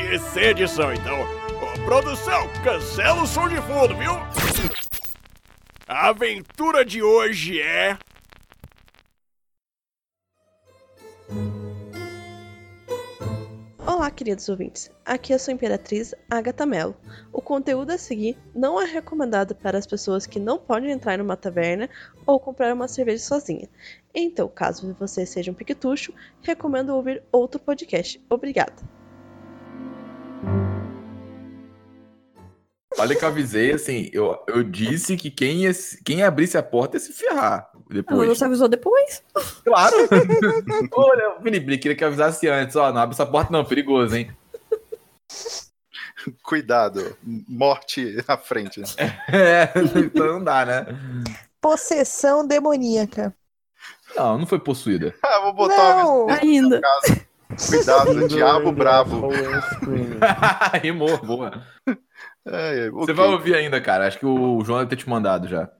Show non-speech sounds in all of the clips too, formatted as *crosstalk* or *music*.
e sem edição. Então, ô, produção, cancela o som de fundo, viu? A aventura de hoje é. Olá, queridos ouvintes. Aqui é a sua Imperatriz, Agatha Mello. O conteúdo a seguir não é recomendado para as pessoas que não podem entrar numa taverna ou comprar uma cerveja sozinha. Então, caso você seja um piquetucho, recomendo ouvir outro podcast. Obrigada. Olha que eu avisei, assim, eu, eu disse que quem, ia, quem abrisse a porta ia se ferrar depois. Você avisou depois? Claro! *laughs* Olha, Felipe, queria que eu avisasse antes, ó, não abre essa porta não, perigoso, hein? *laughs* Cuidado, morte à frente. *laughs* É, então não dá, né? Possessão demoníaca. Não, não foi possuída. Ah, vou botar Não, uma ainda. Cuidado, diabo bravo. Rimou, boa. É, é, Você vai ouvir ainda, cara. Acho que o João deve ter te mandado já.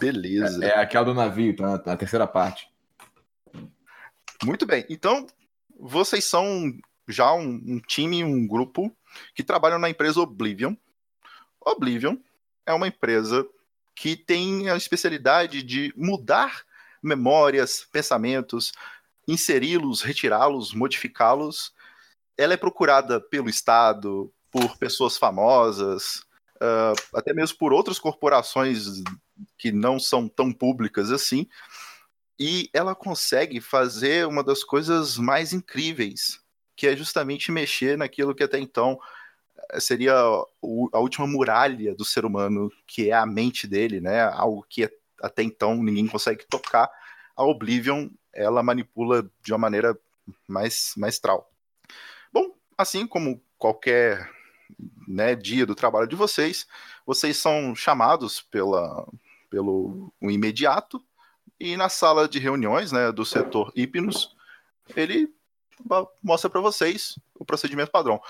Beleza. É aquela do navio, tá na, na terceira parte. Muito bem. Então, vocês são já um, um time, um grupo que trabalham na empresa Oblivion. Oblivion é uma empresa que tem a especialidade de mudar memórias, pensamentos, inseri-los, retirá-los, modificá-los. Ela é procurada pelo Estado, por pessoas famosas, ah, até mesmo por outras corporações que não são tão públicas assim. E ela consegue fazer uma das coisas mais incríveis, que é justamente mexer naquilo que até então eh, seria a última muralha do ser humano, que é a mente dele, né? Algo que até então ninguém consegue tocar. A Oblivion, ela manipula de uma maneira mais maestral. Bom, assim como qualquer né, dia do trabalho de vocês, vocês são chamados pela, pelo o imediato e na sala de reuniões né, do setor Hipnos, ele mostra para vocês o procedimento padrão.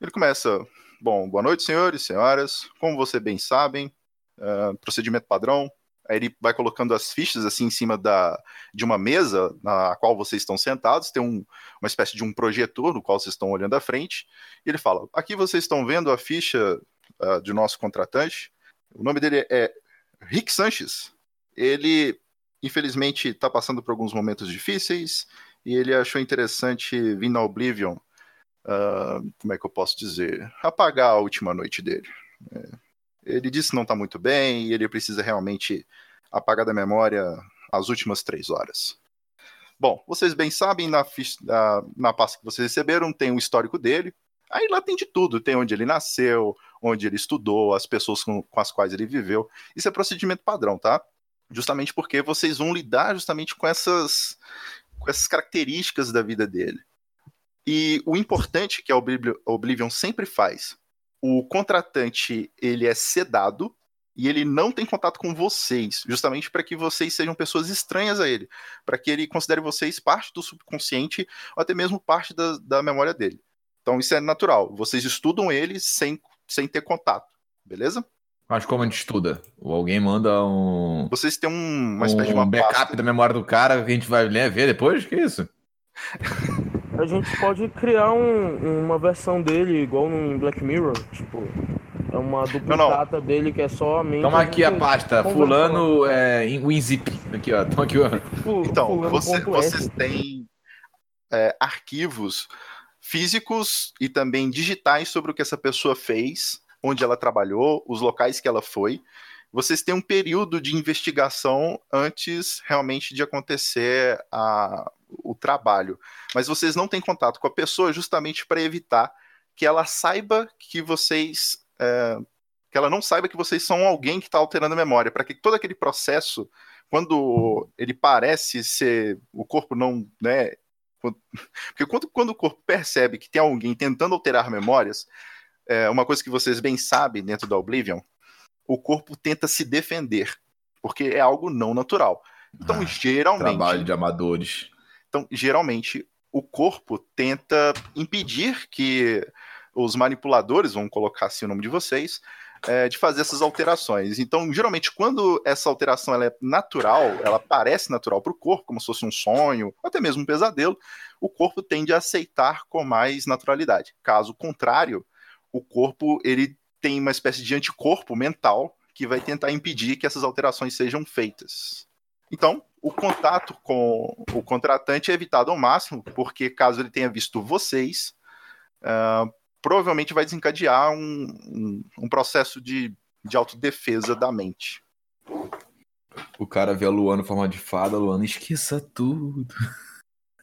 Ele começa, bom, boa noite, senhores, senhoras, como vocês bem sabem, ah, procedimento padrão. Aí ele vai colocando as fichas assim em cima da, de uma mesa na qual vocês estão sentados, tem um, uma espécie de um projetor no qual vocês estão olhando à frente, e ele fala: aqui vocês estão vendo a ficha ah, de nosso contratante. O nome dele é Rick Sanches. Ele, infelizmente, está passando por alguns momentos difíceis e ele achou interessante vir na Oblivion. ah, como é que eu posso dizer? Apagar a última noite dele. É, ele disse que não está muito bem e ele precisa realmente apagar da memória as últimas três horas. Bom, vocês bem sabem, na, na, na pasta que vocês receberam tem o histórico dele. Aí lá tem de tudo, tem onde ele nasceu, onde ele estudou, as pessoas com, com as quais ele viveu. Isso é procedimento padrão, tá? Justamente porque vocês vão lidar justamente com essas, com essas características da vida dele. E o importante que a Oblivion sempre faz, o contratante ele é sedado e ele não tem contato com vocês, justamente para que vocês sejam pessoas estranhas a ele, para que ele considere vocês parte do subconsciente ou até mesmo parte da, da memória dele. Então isso é natural. Vocês estudam ele sem, sem ter contato, beleza? Mas como a gente estuda? Ou alguém manda um, Vocês têm um- uma espécie de um uma backup pasta. da memória do cara que a gente vai ler, ver depois? Que isso? *laughs* A gente pode criar um- uma versão dele igual no Black Mirror, tipo, é uma duplicata dele que é só a mente. Toma aqui a pasta. Fulano é, em WinZip. Aqui, ó. Toma aqui, ó. Então, você- vocês têm é, arquivos físicos e também digitais sobre o que essa pessoa fez onde ela trabalhou, os locais que ela foi. Vocês têm um período de investigação antes realmente de acontecer a, o trabalho. Mas vocês não têm contato com a pessoa justamente para evitar que ela saiba que vocês. É, que ela não saiba que vocês são alguém que está alterando a memória, para que todo aquele processo, quando ele parece ser. O corpo não. Né, *laughs* porque quando, quando o corpo percebe que tem alguém tentando alterar memórias, é uma coisa que vocês bem sabem dentro da Oblivion, o corpo tenta se defender, porque é algo não natural. Então, ah, geralmente. Trabalho de amadores. Então, geralmente, o corpo tenta impedir que os manipuladores, vamos colocar assim o nome de vocês, é, de fazer essas alterações. Então, geralmente, quando essa alteração ela é natural, ela parece natural para o corpo, como se fosse um sonho, ou até mesmo um pesadelo, o corpo tende a aceitar com mais naturalidade. Caso contrário, o corpo ele tem uma espécie de anticorpo mental que vai tentar impedir que essas alterações sejam feitas. Então, o contato com o contratante é evitado ao máximo, porque caso ele tenha visto vocês, uh, provavelmente vai desencadear um, um, um processo de, de autodefesa da mente. O cara vê a Luana em forma de fada, Luana esqueça tudo.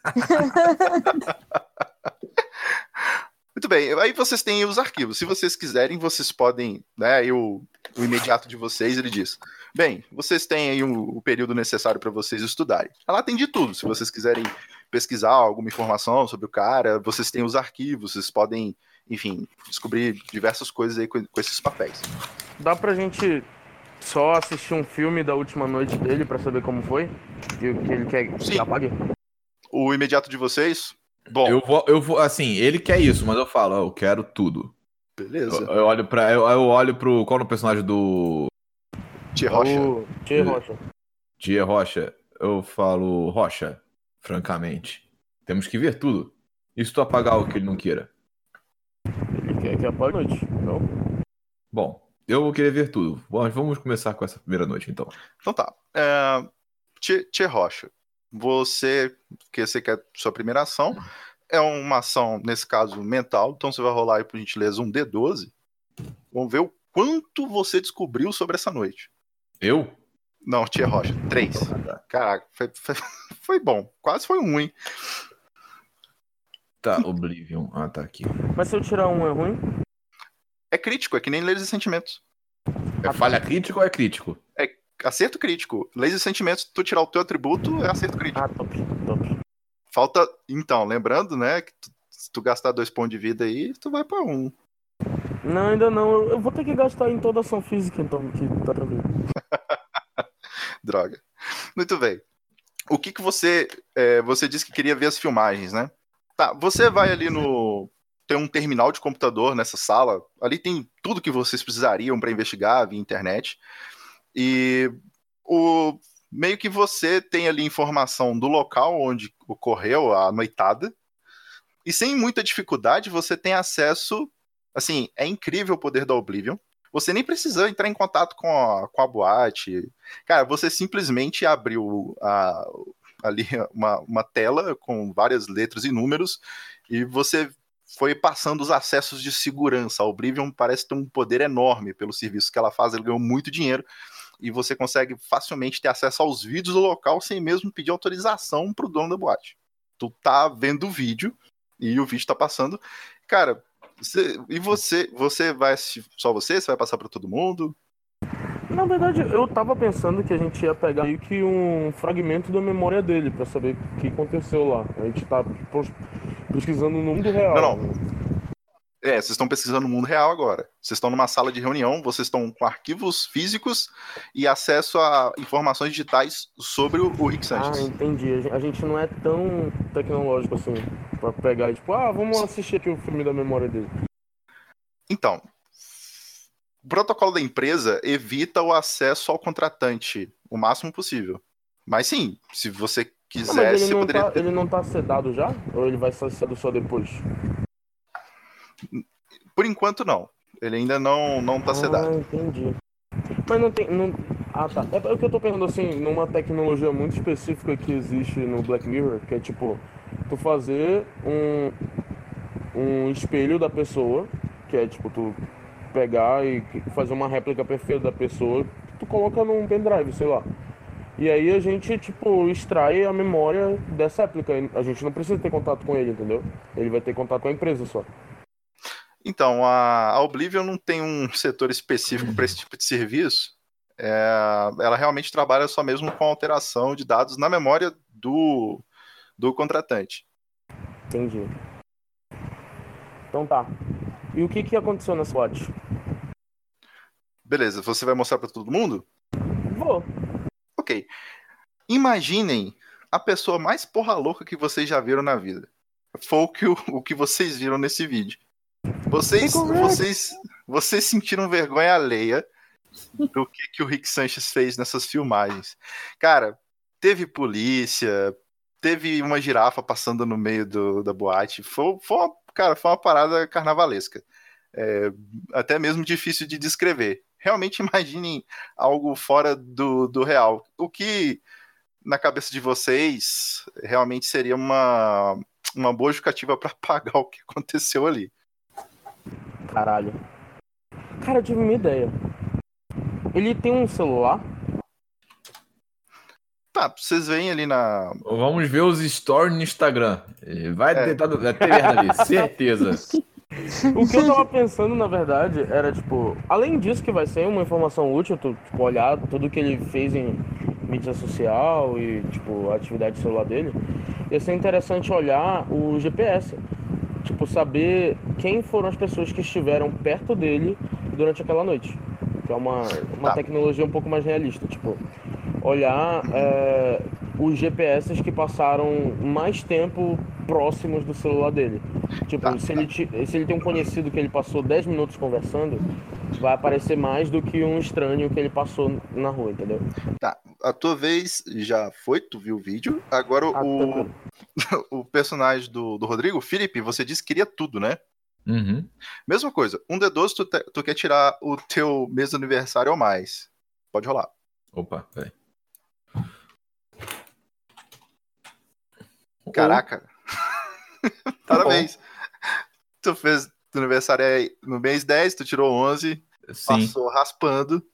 *laughs* Muito bem, aí vocês têm os arquivos. Se vocês quiserem, vocês podem, né? o, o imediato de vocês, ele diz: Bem, vocês têm aí o, o período necessário para vocês estudarem. Ela tem de tudo. Se vocês quiserem pesquisar alguma informação sobre o cara, vocês têm os arquivos, vocês podem enfim, descobrir diversas coisas aí com, com esses papéis. Dá pra gente só assistir um filme da última noite dele para saber como foi? E o que ele quer Sim. que apague? O imediato de vocês? Bom. Eu vou, eu vou, assim, ele quer isso, mas eu falo, eu quero tudo. Beleza. Eu, eu olho para eu, eu, olho pro. Qual é o personagem do. Tia Rocha. Tia Rocha. Tia Rocha. Eu falo, Rocha, francamente. Temos que ver tudo. E se tu apagar o que ele não queira? Quer que apague a noite, não? Bom, eu vou querer ver tudo. Bom, vamos começar com essa primeira noite, então. Então tá. É... Tchê Rocha, você, que você quer sua primeira ação, é uma ação, nesse caso, mental, então você vai rolar aí, por gentileza, um D12. Vamos ver o quanto você descobriu sobre essa noite. Eu? Não, Tia Rocha, três. Caraca, foi, foi, *laughs* foi bom. Quase foi um, hein? Tá, Oblivion. Ah, tá aqui. Mas se eu tirar um, é ruim? É crítico, é que nem Leis e Sentimentos. É falha crítico ou é crítico? É acerto crítico. Leis e Sentimentos, tu tirar o teu atributo, é acerto crítico. Ah, top, top. Falta, então, lembrando, né, que tu, se tu gastar dois pontos de vida aí, tu vai pra um. Não, ainda não. Eu vou ter que gastar em toda ação física, então, que tá tranquilo. *laughs* Droga. Muito bem. O que que você... É, você disse que queria ver as filmagens, né? Tá, você vai ali no. Tem um terminal de computador nessa sala. Ali tem tudo que vocês precisariam para investigar via internet. E o meio que você tem ali informação do local onde ocorreu a noitada. E sem muita dificuldade, você tem acesso. Assim, é incrível o poder da Oblivion. Você nem precisou entrar em contato com a, com a boate. Cara, você simplesmente abriu a, ali *laughs* uma, uma tela com várias letras e números, e você foi passando os acessos de segurança. A Oblivion parece ter um poder enorme pelo serviço que ela faz, ela ganhou muito dinheiro, e você consegue facilmente ter acesso aos vídeos do local sem mesmo pedir autorização para o dono da boate. Tu tá vendo o vídeo, e o vídeo tá passando. Cara, você, e você, você vai só você? Você vai passar para todo mundo? Na verdade, eu tava pensando que a gente ia pegar meio que um fragmento da memória dele para saber o que aconteceu lá. A gente tá pesquisando no mundo real. Não, não. É, vocês estão pesquisando no mundo real agora. Vocês estão numa sala de reunião, vocês estão com arquivos físicos e acesso a informações digitais sobre o Rick Sanchez. Ah, entendi. A gente não é tão tecnológico assim, pra pegar e tipo, ah, vamos assistir aqui o filme da memória dele. Então, o protocolo da empresa evita o acesso ao contratante o máximo possível. Mas sim, se você quiser, ele, você não poderia. Tá, ele não tá sedado já? Ou ele vai ser sedado só depois? Por enquanto, não. Ele ainda não, não tá ah, sedado. entendi. Mas não tem. Não... Ah, tá. É o que eu tô pensando assim, numa tecnologia muito específica que existe no Black Mirror, que é tipo, tu fazer um, um espelho da pessoa, que é tipo, tu pegar e fazer uma réplica perfeita da pessoa, tu coloca num pendrive, sei lá. E aí a gente, tipo, extrai a memória dessa réplica. A gente não precisa ter contato com ele, entendeu? Ele vai ter contato com a empresa só. Então, a, a Oblivion não tem um setor específico para esse tipo de serviço. É, ela realmente trabalha só mesmo com alteração de dados na memória do, do contratante. Entendi. Então tá. E o que, que aconteceu na SWAT? Beleza, você vai mostrar para todo mundo? Vou. Ok. Imaginem a pessoa mais porra louca que vocês já viram na vida. Foi o que, o, o que vocês viram nesse vídeo. Vocês, vocês, vocês sentiram vergonha alheia do que, que o Rick Sanchez fez nessas filmagens. Cara, teve polícia, teve uma girafa passando no meio do, da boate. Foi, foi uma, cara, foi uma parada carnavalesca. É, até mesmo difícil de descrever. Realmente *laughs* imaginem algo fora do, do real. O que, na cabeça de vocês, realmente seria uma, uma boa justificativa para *laughs* pagar o que aconteceu ali. Caralho. Cara, eu tive uma ideia. Ele tem um celular? Tá, vocês veem ali na. Vamos ver os stories no Instagram. Vai É. tentar vai ter merda ali, *laughs* certeza. O que eu tava pensando, na verdade, era, tipo, além disso que vai ser uma informação útil, tu, tipo, olhar tudo que ele fez em mídia social e, tipo, a atividade celular dele, ia ser interessante olhar o GPS. Tipo, saber quem foram as pessoas que estiveram perto dele durante aquela noite. Que é uma, uma Tá. tecnologia um pouco mais realista. Tipo, olhar é, os GPS que passaram mais tempo próximos do celular dele. Tipo, Tá. se, ele, ti- se ele tem um conhecido que ele passou 10 minutos conversando, vai aparecer mais do que um estranho que ele passou na rua, entendeu? Tá, a tua vez já foi, tu viu o vídeo. Agora Ah, o, tranquilo. *laughs* o personagem do, do Rodrigo, Felipe, você disse que queria tudo, né? Uhum. Mesma coisa, um D12 tu, te- tu quer tirar o teu mês do aniversário ou mais. Pode rolar. Opa, peraí. Caraca. *laughs* Parabéns. Tu fez teu aniversário aí no mês 10, tu tirou 11, Sim. passou raspando.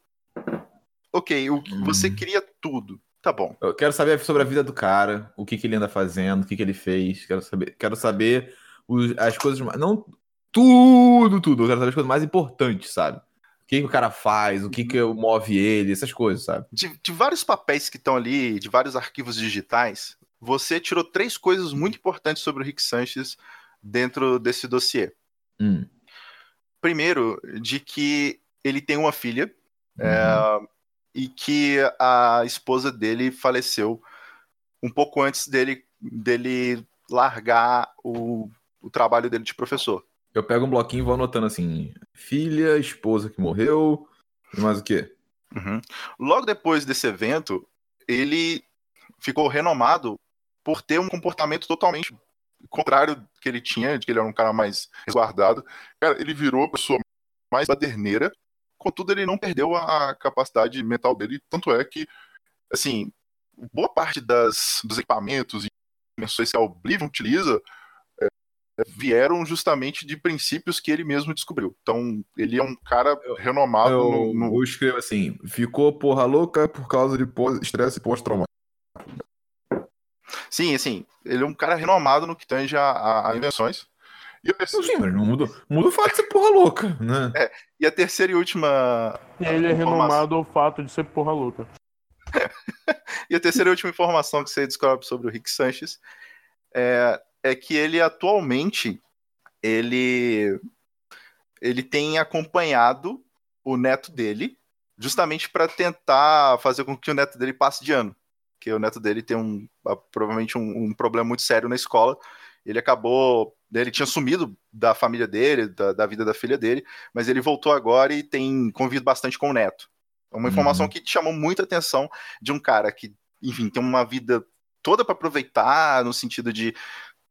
Ok, o, Hum. você queria tudo. Tá bom. Eu quero saber sobre a vida do cara, o que, que ele anda fazendo, o que, que ele fez. Quero saber, quero saber os- as coisas. mais- Não tudo, tudo. Eu quero saber as coisas mais importantes, sabe? O que, que o cara faz, o que, que move ele, essas coisas, sabe? De, de vários papéis que estão ali, de vários arquivos digitais, você tirou três coisas muito importantes sobre o Rick Sanchez dentro desse dossiê. Hum. Primeiro, de que ele tem uma filha Uhum. é, e que a esposa dele faleceu um pouco antes dele, dele largar o, o trabalho dele de professor. Eu pego um bloquinho e vou anotando assim: filha, esposa que morreu, e mais o quê? Uhum. Logo depois desse evento, ele ficou renomado por ter um comportamento totalmente contrário do que ele tinha, de que ele era um cara mais resguardado. Cara, ele virou a pessoa mais baderneira, contudo ele não perdeu a capacidade mental dele, tanto é que, assim, boa parte das, dos equipamentos e invenções que a Oblivion utiliza é, vieram justamente de princípios que ele mesmo descobriu. Então, ele é um cara renomado Eu, no, no- eu escrevo assim: ficou porra louca por causa de pós- estresse pós-traumático. Sim, assim, ele é um cara renomado no que tange a, a- a invenções. E a, terceira, Sim, mas não muda, muda o fato de ser porra louca, né? e a terceira e última. Ele é informação- renomado ao fato de ser porra louca. *laughs* E a terceira e última informação que você descobre sobre o Rick Sanchez é, é que ele atualmente ele, ele tem acompanhado o neto dele justamente para tentar fazer com que o neto dele passe de ano. Porque o neto dele tem um provavelmente um, um problema muito sério na escola. Ele acabou. Ele tinha sumido da família dele, da, da vida da filha dele, mas ele voltou agora e tem convivido bastante com o neto. É uma informação Uhum. que chamou muita atenção de um cara que, enfim, tem uma vida toda para aproveitar, no sentido de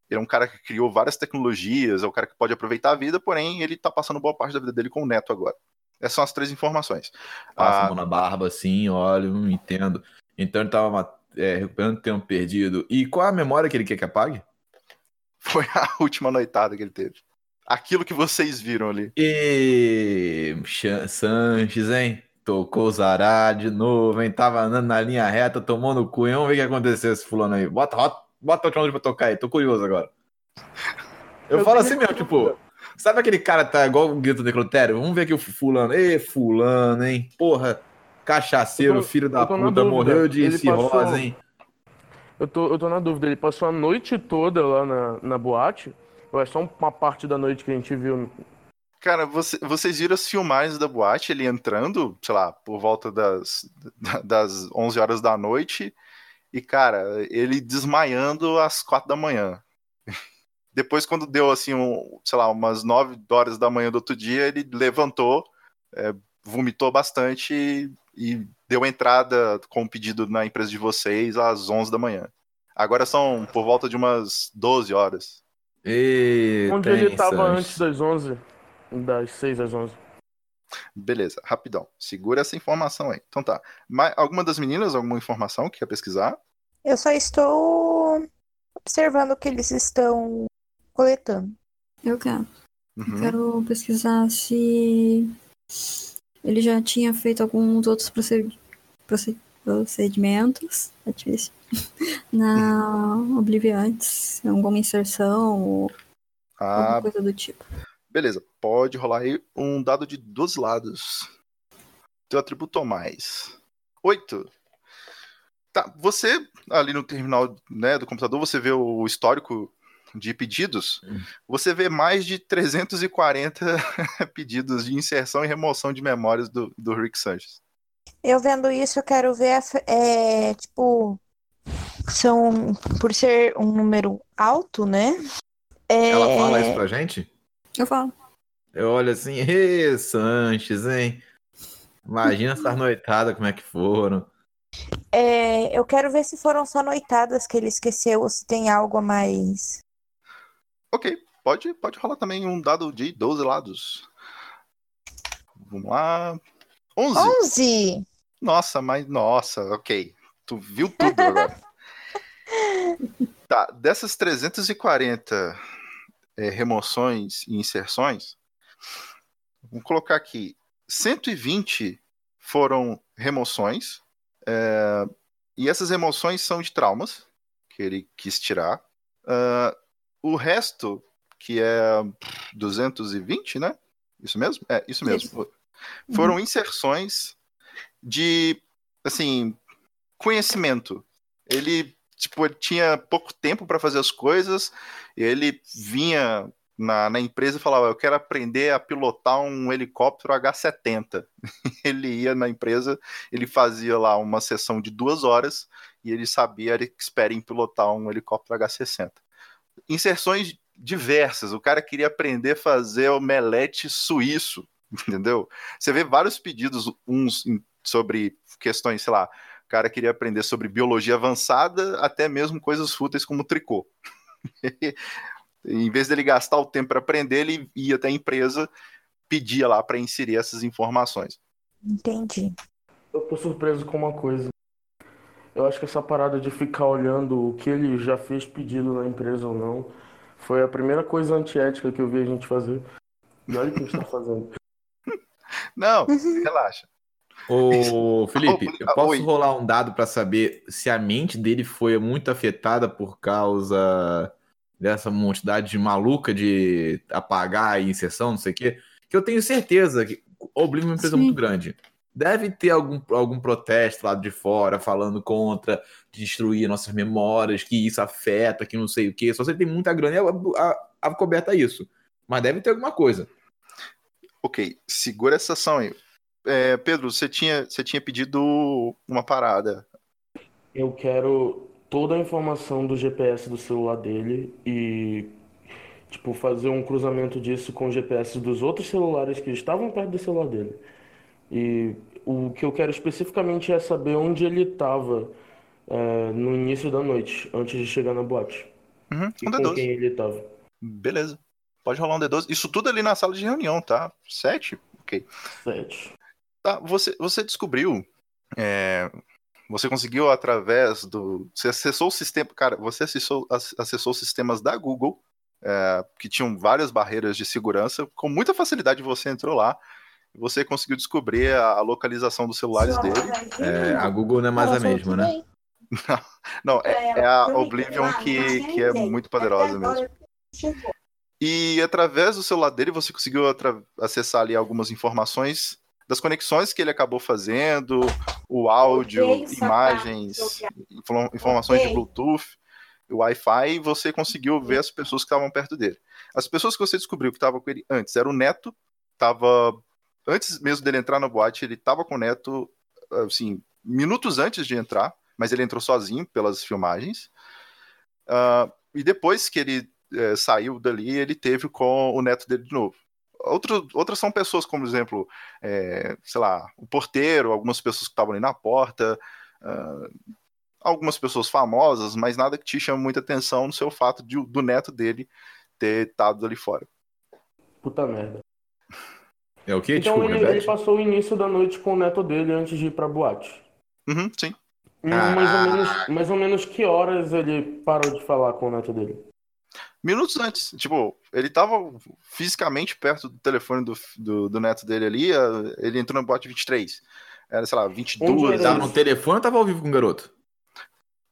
ele é um cara que criou várias tecnologias, é um cara que pode aproveitar a vida, porém ele tá passando boa parte da vida dele com o neto agora. Essas são as três informações. Passa a Ah, mão na barba assim, olha, não entendo. Então ele tava é, recuperando tempo perdido. E qual a memória que ele quer que apague? Foi a *laughs* última noitada que ele teve. aquilo que vocês viram ali. E Sanches, hein? Tocou o Zará de novo, hein? Tava andando na linha reta, tomou no cu, hein? Vamos ver o que aconteceu esse fulano aí. Bota, bota, bota o Tron pra tocar aí, tô curioso agora. *laughs* Eu, Eu falo assim mesmo, tipo, sabe aquele cara que tá igual o grito do necrotério? Vamos ver aqui o fulano. Ê, fulano, hein? Porra, cachaceiro, tô- filho da puta, morreu de cirrose, hein? Eu tô, eu tô na dúvida, ele passou a noite toda lá na, na boate? Ou é só uma parte da noite que a gente viu? Cara, você- vocês viram as filmagens da boate, ele entrando, sei lá, por volta das, da- das 11 horas da noite, e, cara, ele desmaiando às 4 da manhã. Depois, quando deu, assim, um, sei lá, umas 9 horas da manhã do outro dia, ele levantou, é, vomitou bastante e, e deu entrada com o pedido na empresa de vocês às 11 da manhã. Agora são por volta de umas 12 horas. Ê, Onde ele tem, tava Sanches. antes das 11? Das 6 às 11. Beleza, rapidão. Segura essa informação aí. Então tá. Mas alguma das meninas, alguma informação que quer pesquisar? Eu só estou observando o que eles estão coletando. Eu quero. Uhum. Quero pesquisar se ele já tinha feito alguns outros proced- proced- procedimentos é difícil, *laughs* na Oblivion antes, alguma inserção ou Ah, alguma coisa do tipo. beleza. Pode rolar aí um dado de dois lados. Teu atributo mais. Oito. Tá, você ali no terminal né, do computador, você vê o histórico de pedidos. Você vê mais de 340 *laughs* pedidos de inserção e remoção de memórias do, do Rick Sanchez. Eu vendo isso, eu quero ver, é, tipo, são, por ser um número alto, né? É, Ela fala isso pra gente? Eu falo. Eu olho assim, ê, Sanches, hein? Imagina essas noitadas como é que foram. é, eu quero ver se foram só noitadas que ele esqueceu ou se tem algo a mais. Ok, pode, pode rolar também um dado de 12 lados. Vamos lá. 11. 11! Nossa, mas nossa, ok. Tu viu tudo agora. *laughs* tá, dessas 340 é, remoções e inserções, vamos colocar aqui, 120 foram remoções, é, e essas remoções são de traumas, que ele quis tirar. Ah, o resto, que é 220, né? Isso mesmo? É, isso mesmo. Foram inserções de, assim, conhecimento. Ele, tipo, tinha pouco tempo para fazer as coisas, ele vinha na, na empresa e falava: Eu quero aprender a pilotar um helicóptero H-70. *laughs* ele ia na empresa, ele fazia lá uma sessão de duas horas e ele sabia, era expert em pilotar um helicóptero H-60. Inserções diversas. O cara queria aprender a fazer omelete suíço, *laughs* entendeu? Você vê vários pedidos, uns sobre questões, sei lá, o cara queria aprender sobre biologia avançada, até mesmo coisas fúteis como tricô. *laughs* em vez dele gastar o tempo para aprender, ele ia até a empresa, pedia lá para inserir essas informações. Entendi. Eu tô surpreso com uma coisa. Eu acho que essa parada de ficar olhando o que ele já fez pedido na empresa ou não foi a primeira coisa antiética que eu vi a gente fazer. E olha o que a gente tá fazendo. *laughs* Não, relaxa. Ô, *laughs* Felipe, eu posso Oi. rolar um dado pra saber se a mente dele foi muito afetada por causa dessa quantidade de maluca de apagar e inserção, não sei o quê? Que eu tenho certeza que Oblivion é uma empresa Sim. muito grande. Deve ter algum, algum protesto lá de fora falando contra destruir nossas memórias, que isso afeta, que não sei o quê. Só você tem muita grana e a, a, a coberta isso. Mas deve ter alguma coisa. Ok, segura essa ação aí. É, Pedro, você tinha, você tinha pedido uma parada. Eu quero toda a informação do GPS do celular dele e, tipo, fazer um cruzamento disso com o GPS dos outros celulares que estavam perto do celular dele. E o que eu quero especificamente é saber onde ele estava no início da noite, antes de chegar na boate. Uhum, E um com D12. quem ele estava. Beleza. Pode rolar um D12. Isso tudo ali na sala de reunião, tá? Sete? Ok. Sete. Tá, você, você descobriu. é, você conseguiu através do. Você acessou o sistema. Cara, você acessou, ac- acessou os sistemas da Google é, que tinham várias barreiras de segurança. Com muita facilidade você entrou lá e você conseguiu descobrir a, localização dos celulares dele. É, a Google não é mais a mesma, né? Não, é, é a Oblivion que, que é muito poderosa mesmo. E através do celular dele você conseguiu acessar ali algumas informações das conexões que ele acabou fazendo, o áudio, imagens, info- informações de Bluetooth, o Wi-Fi, e você conseguiu ver as pessoas que estavam perto dele. As pessoas que você descobriu que estavam com ele antes era o Neto, tava antes mesmo dele entrar na boate, ele estava com o Neto, assim, minutos antes de entrar, mas ele entrou sozinho pelas filmagens. Ah, e depois que ele eh, saiu dali, ele teve com o neto dele de novo. Outro, outras são pessoas, como por exemplo, eh, sei lá, o porteiro, algumas pessoas que estavam ali na porta, ah, algumas pessoas famosas, mas nada que te chame muita atenção no seu fato de, do neto dele ter estado ali fora. Puta merda. É o quê? Então Desculpa, ele, ele passou o início da noite com o neto dele antes de ir pra boate. Uhum, sim. Hum, Mais ou, menos, mais ou menos que horas ele parou de falar com o neto dele? Minutos antes, tipo, ele tava fisicamente perto do telefone do, do, do neto dele ali, ah, ele entrou na boate 23. Era, sei lá, 22. Onde Ele tava no telefone ou tava ao vivo com o garoto?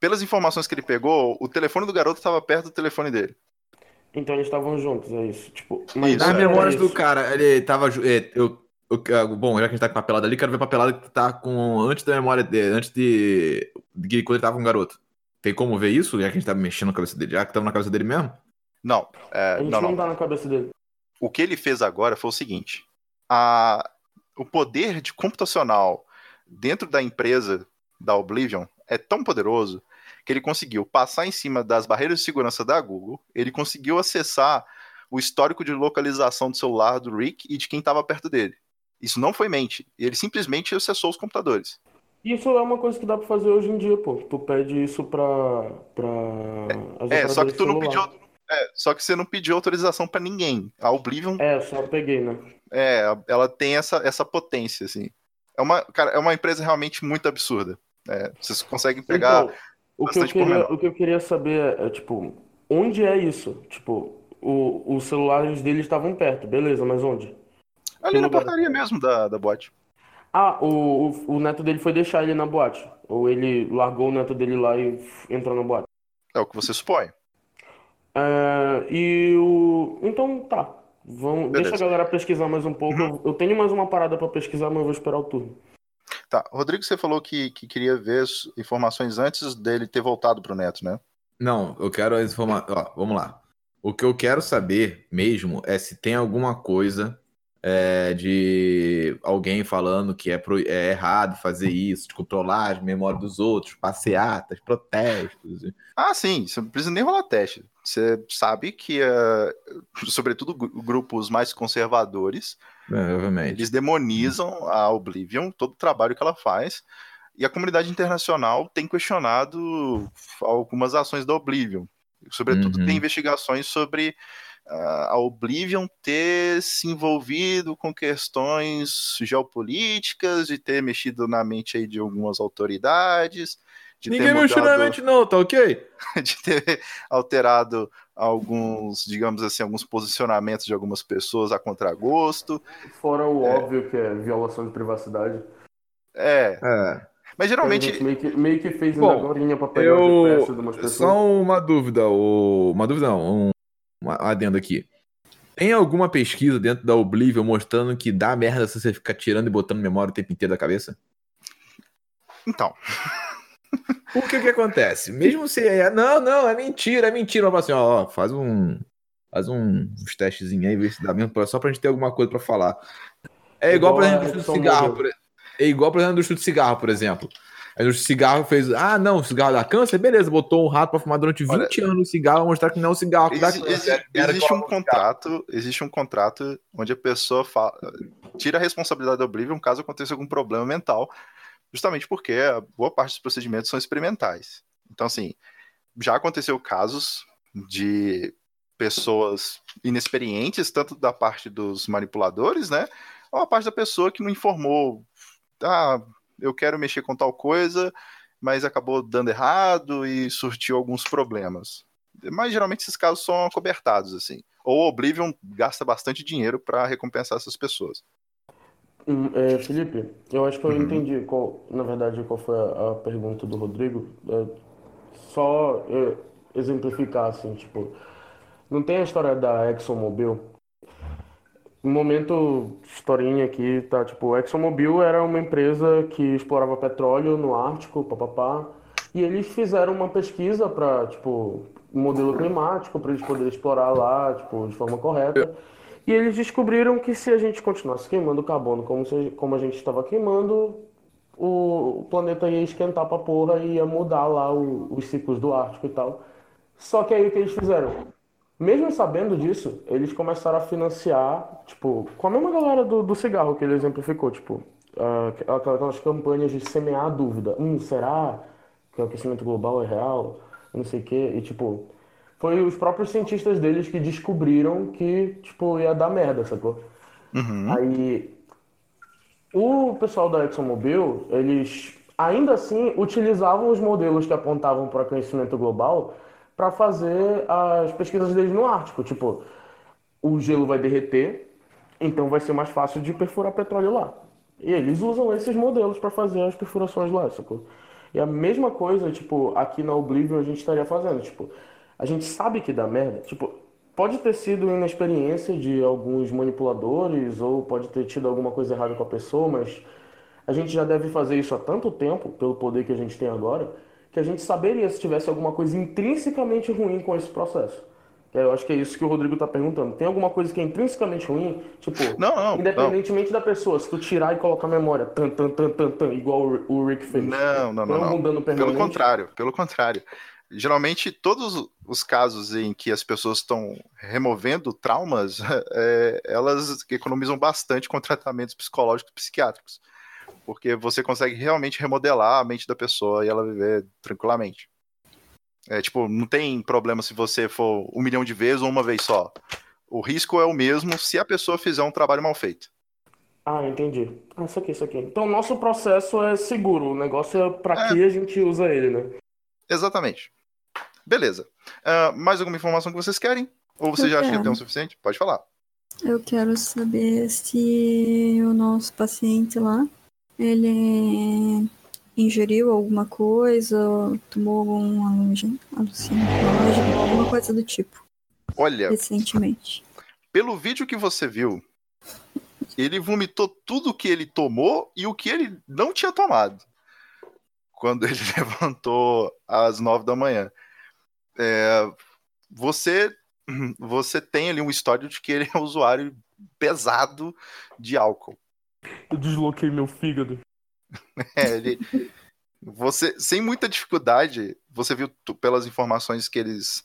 Pelas informações que ele pegou, o telefone do garoto estava perto do telefone dele. Então eles estavam juntos, é isso. Tipo, Isso. mas Nas era memórias do isso. cara, ele tava. é, eu, eu- é, bom, já que a gente tá com papelada ali, quero ver a papelada que tá com. Antes da memória dele, antes de. de quando ele tava com o garoto. Tem como ver isso? Já que a gente tá mexendo na cabeça dele, já que tava na cabeça dele mesmo? Não, é, A gente não, não, não. tá na cabeça dele. O que ele fez agora foi o seguinte: a, o poder de computacional dentro da empresa da Oblivion é tão poderoso que ele conseguiu passar em cima das barreiras de segurança da Google, ele conseguiu acessar o histórico de localização do celular do Rick e de quem estava perto dele. Isso não foi mente, ele simplesmente acessou os computadores. Isso é uma coisa que dá pra fazer hoje em dia, pô. Tu pede isso pra. pra as É, só que tu não pediu. é, só que você não pediu autorização para ninguém. A Oblivion É, só peguei, né? É, ela tem essa, essa potência, assim. É uma, cara, é uma empresa realmente muito absurda. É, vocês conseguem pegar. Então, o que, eu queria, o que eu queria saber é, tipo, onde é isso? Tipo, o, os celulares dele estavam perto, beleza, mas onde? ali na lugar? portaria mesmo da, da boate. Ah, o, o, o neto dele foi deixar ele na boate. Ou ele largou o neto dele lá e entrou na boate. É o que você supõe. É, e o. Então tá. Vamos, Beleza. deixa a galera pesquisar mais um pouco. Eu, eu tenho mais uma parada pra pesquisar, mas eu vou esperar o turno. Tá, Rodrigo, você falou que, que queria ver informações antes dele ter voltado pro Neto, né? Não, eu quero as informações. Vamos lá. O que eu quero saber mesmo é se tem alguma coisa é, de alguém falando que é, pro- é errado fazer isso, de controlar a memória dos outros, passeatas, protestos. Ah, sim, você não precisa nem rolar teste. Você sabe que, eh, sobretudo, gru- grupos mais conservadores, É, eles demonizam a Oblivion, todo o trabalho que ela faz, e a comunidade internacional tem questionado algumas ações da Oblivion. Sobretudo, Uhum. tem investigações sobre a Oblivion ter se envolvido com questões geopolíticas, de ter mexido na mente aí de algumas autoridades, de ter Ninguém mexeu na mente, não, tá ok? *laughs* de ter alterado alguns, digamos assim, alguns posicionamentos de algumas pessoas a contragosto. Fora o É. óbvio que é violação de privacidade. É, É. mas geralmente gente meio que, meio que fez Bom, ainda agorinha pra pegar o GPS de umas Eu. pessoas. Só uma dúvida, o... uma dúvida não, um... uma adendo aqui. Tem alguma pesquisa dentro da Oblivion mostrando que dá merda se você ficar tirando e botando memória o tempo inteiro da cabeça? Então, *laughs* Porque o que acontece? Mesmo se é. Não, não, é mentira, é mentira. Mas assim, ó, ó, faz um. Faz um, uns testezinhos aí, vê se dá mesmo, pra- só pra gente ter alguma coisa pra falar. É igual, Igual por a exemplo, a indústria do cigarro. Por... É igual, por exemplo, a indústria do cigarro, por exemplo. A indústria do cigarro fez. Ah, não, o cigarro dá câncer? Beleza, botou um rato pra fumar durante 20 anos o cigarro pra mostrar que não é o cigarro que dá exi- câncer. existe um contrato, existe um contrato onde a pessoa fala- tira a responsabilidade da Oblivion caso aconteça algum problema mental, justamente porque a boa parte dos procedimentos são experimentais. Então, assim, já aconteceu casos de pessoas inexperientes, tanto da parte dos manipuladores, né? Ou a parte da pessoa que não informou. Ah, eu quero mexer com tal coisa, mas acabou dando errado e surtiu alguns problemas. Mas geralmente esses casos são acobertados, assim. Ou o Oblivion gasta bastante dinheiro para recompensar essas pessoas. Hum, é, Felipe, eu acho que eu Uhum. entendi qual, na verdade, qual foi a, a pergunta do Rodrigo. É, só é, exemplificar, assim, tipo, não tem a história da ExxonMobil? No momento, historinha aqui, tá, tipo, ExxonMobil era uma empresa que explorava petróleo no Ártico, papapá, e eles fizeram uma pesquisa para, tipo, um modelo climático, para eles poderem explorar lá, tipo, de forma correta. E eles descobriram que se a gente continuasse queimando carbono como, se- como a gente estava queimando, o, o planeta ia esquentar pra porra e ia mudar lá o- os ciclos do Ártico e tal. Só que aí o que eles fizeram? Mesmo sabendo disso, eles começaram a financiar, tipo, com a mesma galera do, do cigarro que ele exemplificou, tipo, ah, aquelas campanhas de semear a dúvida. Hum, será que o aquecimento global é real? Não sei o quê. E, tipo, foi os próprios cientistas deles que descobriram que, tipo, ia dar merda, sacou? Uhum. Aí, o pessoal da ExxonMobil, eles ainda assim utilizavam os modelos que apontavam para aquecimento global para fazer as pesquisas deles no Ártico. Tipo, o gelo vai derreter, então vai ser mais fácil de perfurar petróleo lá. E eles usam esses modelos para fazer as perfurações lá, sacou? E a mesma coisa, tipo, aqui na Oblivion a gente estaria fazendo, tipo, a gente sabe que dá merda, tipo, pode ter sido inexperiência de alguns manipuladores ou pode ter tido alguma coisa errada com a pessoa, mas a gente já deve fazer isso há tanto tempo, pelo poder que a gente tem agora, que a gente saberia se tivesse alguma coisa intrinsecamente ruim com esse processo. Que Eu acho que é isso que o Rodrigo tá perguntando. Tem alguma coisa que é intrinsecamente ruim? Tipo, Não, não, independentemente da pessoa, se tu tirar e colocar a memória, tan, tan, tan, tan, tan, igual o Ri- o Rick fez. Não, não, Tem não, algum não. dano Pelo contrário, pelo contrário. Geralmente, todos os casos em que as pessoas estão removendo traumas, *laughs* é, elas economizam bastante com tratamentos psicológicos e psiquiátricos. Porque você consegue realmente remodelar a mente da pessoa e ela viver tranquilamente. É, tipo, não tem problema se você for um milhão de vezes ou uma vez só. O risco é o mesmo se a pessoa fizer um trabalho mal feito. Ah, entendi. Ah, isso aqui, isso aqui. Então, nosso processo é seguro. O negócio é pra É. que a gente usa ele, né? Exatamente. Beleza. Ah, mais alguma informação que vocês querem? Ou você Eu já acha que quero. tem o suficiente? Pode falar. Eu quero saber se o nosso paciente lá, ele ingeriu alguma coisa, ou tomou algum alucin- alucinógeno, alguma coisa do tipo, Olha, recentemente. pelo vídeo que você viu, ele vomitou tudo que ele tomou e o que ele não tinha tomado. Quando ele *laughs* levantou às nove da manhã. É, você, *clears throat* você tem ali um histórico de que ele é um usuário pesado de álcool. Eu desloquei meu fígado. *laughs* É, ele, você, sem muita dificuldade, você viu tu- pelas informações que eles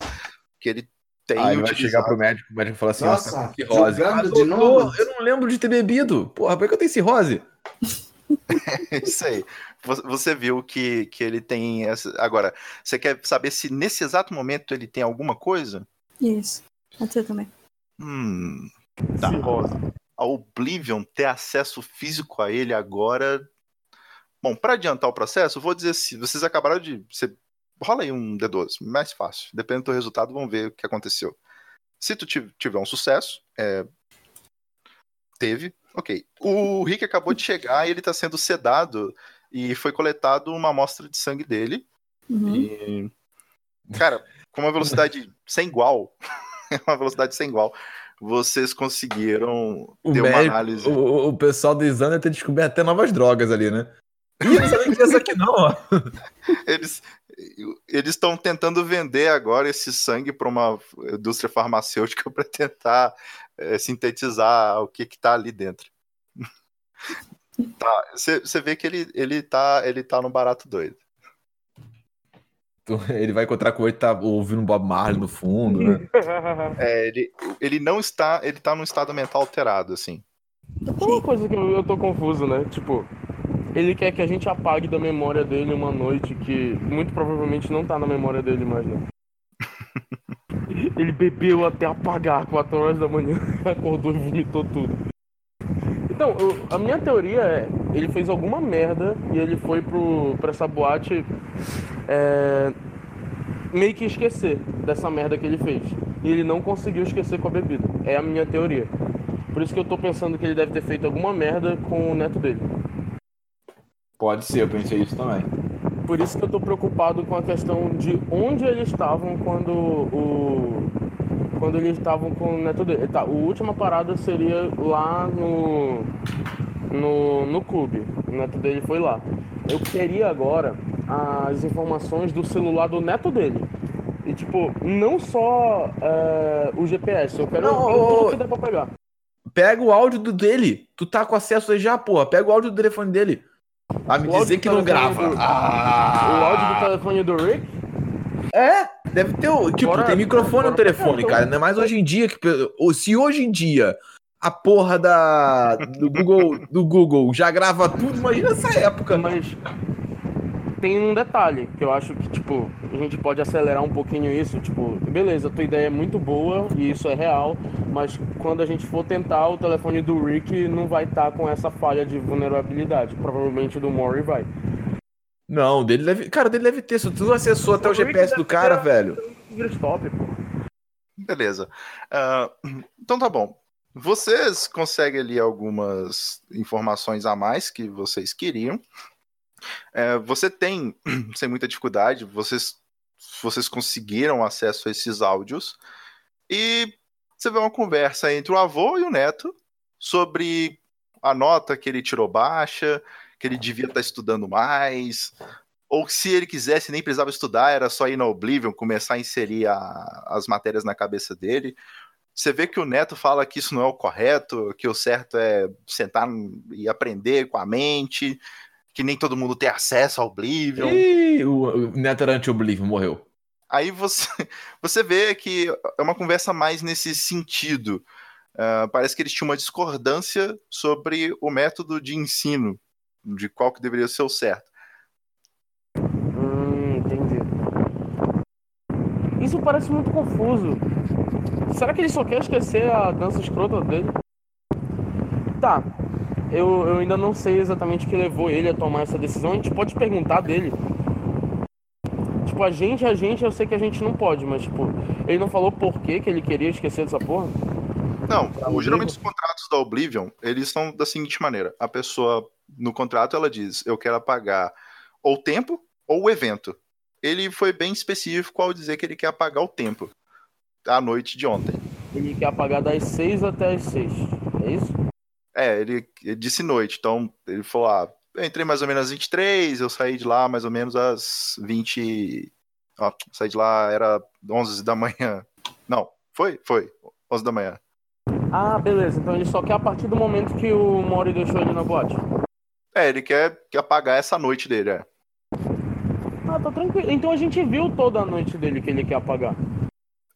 que ele tem Aí vai utilizado. chegar pro médico, o médico fala assim, Nossa, nossa, que jogando Mas, de novo? Eu não lembro de ter bebido. Porra, por que eu tenho cirrose? *laughs* Isso aí. Você- Você viu que, que ele tem essa. Agora, você quer saber se nesse exato momento ele tem alguma coisa? Isso. Pode ser também. Hum. Tá. Cirrose. A Oblivion ter acesso físico a ele agora. Bom, para adiantar o processo, vou dizer se vocês acabaram de. Você... Rola aí um D12, mais fácil. Dependendo do resultado, vamos ver o que aconteceu. Se tu ti- tiver um sucesso, é, teve, ok. O Rick acabou de chegar e ele tá sendo sedado e foi coletado uma amostra de sangue dele. Uhum. E, cara, com uma velocidade sem igual, *laughs* uma velocidade sem igual, vocês conseguiram O, ter uma médico- análise. o, o pessoal do exame ter descoberto até novas drogas ali, né? Ih, não sabia que essa aqui não, ó. *laughs* Eles estão tentando vender agora esse sangue para uma indústria farmacêutica *laughs* para tentar eh, sintetizar o que que tá ali dentro. *laughs* tá, você vê que ele, ele, tá, ele tá no barato doido. *laughs* Ele vai encontrar com ele, tá ouvindo Bob Marley no fundo, né? *laughs* É, ele, ele não está, ele tá num estado mental alterado, assim. Tem uma coisa que eu, eu tô confuso, né? Tipo, ele quer que a gente apague da memória dele uma noite que muito provavelmente não tá na memória dele mais, né? *laughs* Ele bebeu até apagar 4 horas da manhã, acordou e vomitou tudo. Então, eu- a minha teoria é, ele fez alguma merda e ele foi pro, pra essa boate é, meio que esquecer dessa merda que ele fez. E ele não conseguiu esquecer com a bebida. É a minha teoria. Por isso que eu tô pensando que ele deve ter feito alguma merda com o neto dele. Pode ser, eu pensei isso também. Por isso que eu tô preocupado com a questão de onde eles estavam quando o. Quando eles estavam com o neto dele. Tá, a última parada seria lá no. No, no clube. O neto dele foi lá. Eu queria agora as informações do celular do neto dele. E tipo, não só é, o GPS, eu quero Não, tudo ô, que dá pra pegar. Pega o áudio do dele. Tu tá com acesso aí já, porra. Pega o áudio do telefone dele. A me O dizer que não grava. do- Ah. O áudio do telefone do Rick? É, deve ter. o- Tipo, Bora- tem microfone no telefone, então. cara. Não é mais hoje em dia que. Se hoje em dia a porra da. Do Google, do Google já grava tudo, imagina essa época. Mas tem um detalhe que eu acho que, tipo, a gente pode acelerar um pouquinho isso. Tipo, beleza, tua ideia é muito boa e isso é real, mas quando a gente for tentar, o telefone do Rick não vai estar com essa falha de vulnerabilidade. Provavelmente o do Mori vai. Não, dele deve. Cara, dele deve ter. Se tu acessou até o GPS do cara, ter- velho. Stop, pô. Beleza. Ah, então tá bom. Vocês conseguem ali algumas informações a mais que vocês queriam. É, você tem, *clears throat* sem muita dificuldade, vocês, vocês conseguiram acesso a esses áudios. E você vê uma conversa entre o avô e o neto sobre a nota que ele tirou baixa, que ele devia estar estudando mais, ou se ele quisesse nem precisava estudar, era só ir na Oblivion, começar a inserir a- as matérias na cabeça dele. Você vê que o Neto fala que isso não é o correto, que o certo é sentar e aprender com a mente, que nem todo mundo tem acesso ao Oblivion. Ih, o, Neto era anti-Oblivion, morreu. Aí você, *laughs* você vê que é uma conversa mais nesse sentido. Ah, parece que eles tinham uma discordância sobre o método de ensino, de qual que deveria ser o certo. Hum, entendi. Isso parece muito confuso. Será que ele só quer esquecer a dança escrota dele? Tá. Eu, eu ainda não sei exatamente o que levou ele a tomar essa decisão. A gente pode perguntar dele. Tipo, a gente, a gente, eu sei que a gente não pode, mas, tipo, ele não falou por que que ele queria esquecer dessa porra? Não, geralmente os contratos da Oblivion, eles são da seguinte maneira. A pessoa, no contrato, ela diz, eu quero apagar ou o tempo ou o evento. Ele foi bem específico ao dizer que ele quer apagar o tempo. A noite de ontem. Ele quer apagar das 6 até as 6. É isso? É, ele, ele disse noite, então ele falou, ah, eu entrei mais ou menos às 23, eu saí de lá mais ou menos às 20... Ó, saí de lá, era 11 da manhã. Não, foi? Foi, 11 da manhã. Ah, beleza. Então ele só quer a partir do momento que o Mori deixou ele na boate. É, ele quer, quer apagar essa noite dele, é. Ah, tá tranquilo. Então a gente viu toda a noite dele que ele quer apagar.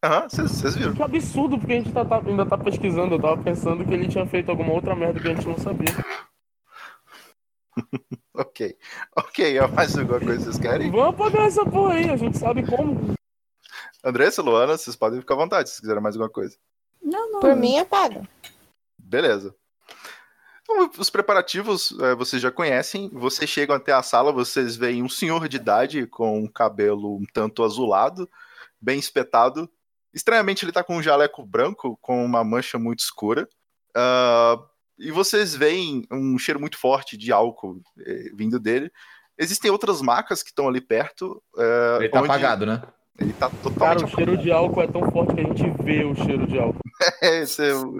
Aham, vocês viram. Que absurdo, porque a gente tá- tá- ainda tá pesquisando. Eu tava pensando que ele tinha feito alguma outra merda que a gente não sabia. *laughs* Ok. Ok, mais alguma coisa que vocês querem? Vamos apagar essa porra aí, a gente sabe como. Andressa, Luana, vocês podem ficar à vontade se quiserem mais alguma coisa. Não, não. Por mim, apaga. Beleza. Então, os preparativos eh, vocês já conhecem. Vocês chegam até a sala, vocês veem um senhor de idade com um cabelo um tanto azulado, bem espetado. Estranhamente, ele tá com um jaleco branco com uma mancha muito escura. Ah, e vocês veem um cheiro muito forte de álcool eh, vindo dele. Existem outras macas que estão ali perto. eh, Ele tá onde apagado, né? Ele tá Cara, totalmente o cheiro de álcool é tão forte que a gente vê o cheiro de álcool. *laughs* É, é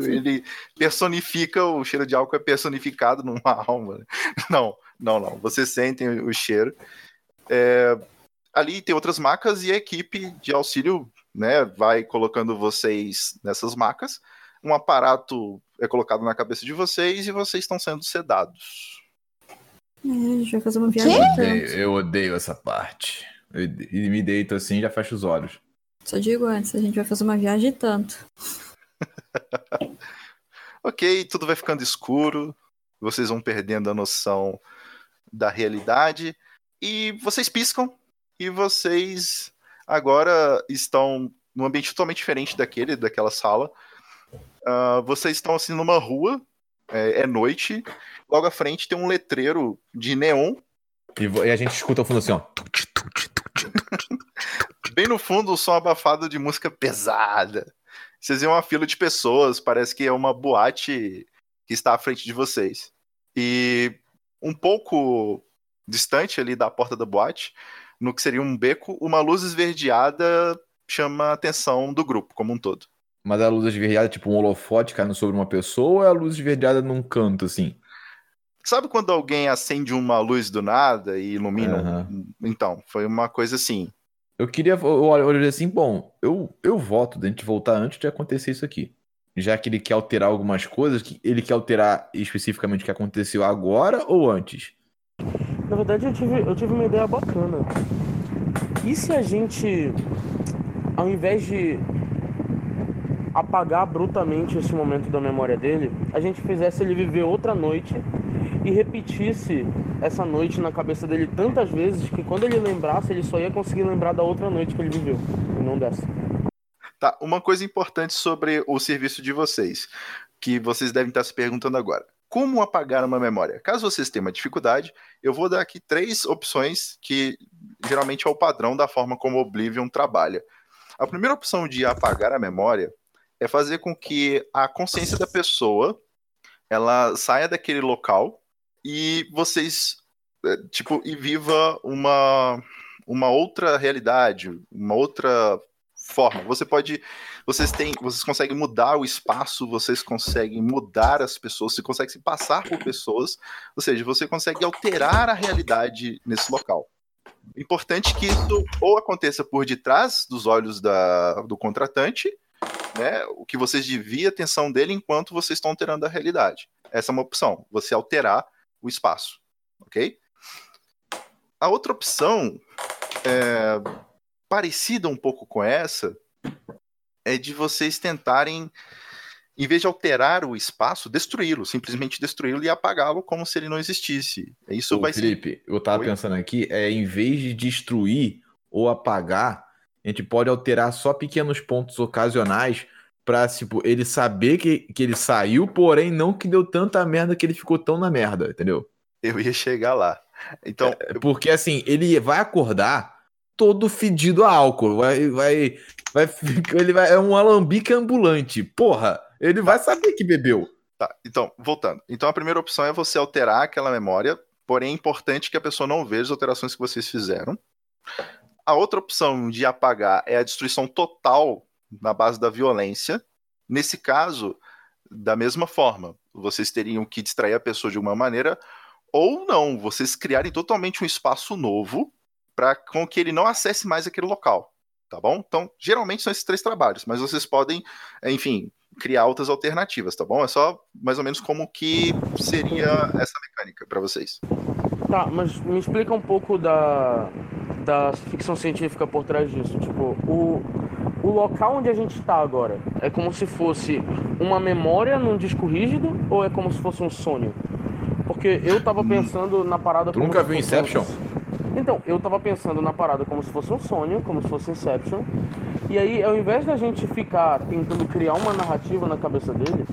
ele personifica, o cheiro de álcool é personificado numa *laughs* alma. né? Não, não, não. Vocês sentem o cheiro. É, ali tem outras macas e a equipe de auxílio né, vai colocando vocês nessas macas. Um aparato é colocado na cabeça de vocês e vocês estão sendo sedados. É, a gente vai fazer uma viagem Eu de odeio, eu odeio essa parte. Eu, e me deito assim e já fecho os olhos. Só digo antes, a gente vai fazer uma viagem tanto. *laughs* Ok, tudo vai ficando escuro, vocês vão perdendo a noção da realidade e vocês piscam e vocês agora estão num ambiente totalmente diferente daquele, daquela sala. Ah, vocês estão assim numa rua, é, é noite, logo à frente tem um letreiro de neon E, e a gente escuta ao fundo assim, ó. Bem no fundo, o som abafado de música pesada. Vocês veem uma fila de pessoas, parece que é uma boate que está à frente de vocês. E um pouco distante ali da porta da boate, no que seria um beco, uma luz esverdeada chama a atenção do grupo como um todo. Mas a luz esverdeada, tipo um holofote caindo sobre uma pessoa, ou é a luz esverdeada num canto, assim? Sabe quando alguém acende uma luz do nada e ilumina? Aham. Então, foi uma coisa assim. Eu queria, eu olho assim, bom, eu, eu voto da gente voltar antes de acontecer isso aqui. Já que ele quer alterar algumas coisas, que ele quer alterar especificamente o que aconteceu agora ou antes? Na verdade, eu tive, eu tive uma ideia bacana. E se a gente, ao invés de apagar brutamente esse momento da memória dele, a gente fizesse ele viver outra noite e repetisse essa noite na cabeça dele tantas vezes que quando ele lembrasse, ele só ia conseguir lembrar da outra noite que ele viveu, e não dessa. Tá, uma coisa importante sobre o serviço de vocês, que vocês devem estar se perguntando agora. Como apagar uma memória? Caso vocês tenham uma dificuldade, eu vou dar aqui três opções que geralmente é o padrão da forma como Oblivion trabalha. A primeira opção de apagar a memória é fazer com que a consciência da pessoa ela saia daquele local e vocês eh, tipo e viva uma uma outra realidade, uma outra forma. Você pode, vocês têm, vocês conseguem mudar o espaço, vocês conseguem mudar as pessoas, você consegue se passar por pessoas, ou seja, você consegue alterar a realidade nesse local. Importante que isso ou aconteça por detrás dos olhos da, do contratante, né, o que vocês desviem a atenção dele enquanto vocês estão alterando a realidade. Essa é uma opção, você alterar o espaço, ok? A outra opção é, parecida um pouco com essa é de vocês tentarem, em vez de alterar o espaço, destruí-lo, simplesmente destruí-lo e apagá-lo como se ele não existisse. Isso Ô, vai ser. Felipe, eu tava Oi? pensando aqui, é em vez de destruir ou apagar, a gente pode alterar só pequenos pontos ocasionais pra, tipo, ele saber que, que ele saiu, porém não que deu tanta merda que ele ficou tão na merda, entendeu? Eu ia chegar lá. Então, É Porque assim, ele vai acordar todo fedido a álcool, vai, vai, vai, ele vai, é um alambique ambulante, porra, ele vai saber que bebeu. Tá, então, voltando. Então, a primeira opção é você alterar aquela memória, porém é importante que a pessoa não veja as alterações que vocês fizeram. A outra opção de apagar é a destruição total na base da violência. Nesse caso, da mesma forma, vocês teriam que distrair a pessoa de alguma maneira, ou não, vocês criarem totalmente um espaço novo para com que ele não acesse mais aquele local. Tá bom? Então, geralmente são esses três trabalhos, mas vocês podem, enfim, criar outras alternativas, tá bom? É só mais ou menos como que seria essa mecânica para vocês. Tá, mas me explica um pouco da, da ficção científica por trás disso. Tipo, o, o local onde a gente está agora é como se fosse uma memória num disco rígido ou é como se fosse um sonho? Porque eu tava pensando na parada Tu nunca viu um- Inception? Então, eu tava pensando na parada como se fosse um sonho, como se fosse Inception. E aí, ao invés da gente ficar tentando criar uma narrativa na cabeça dele,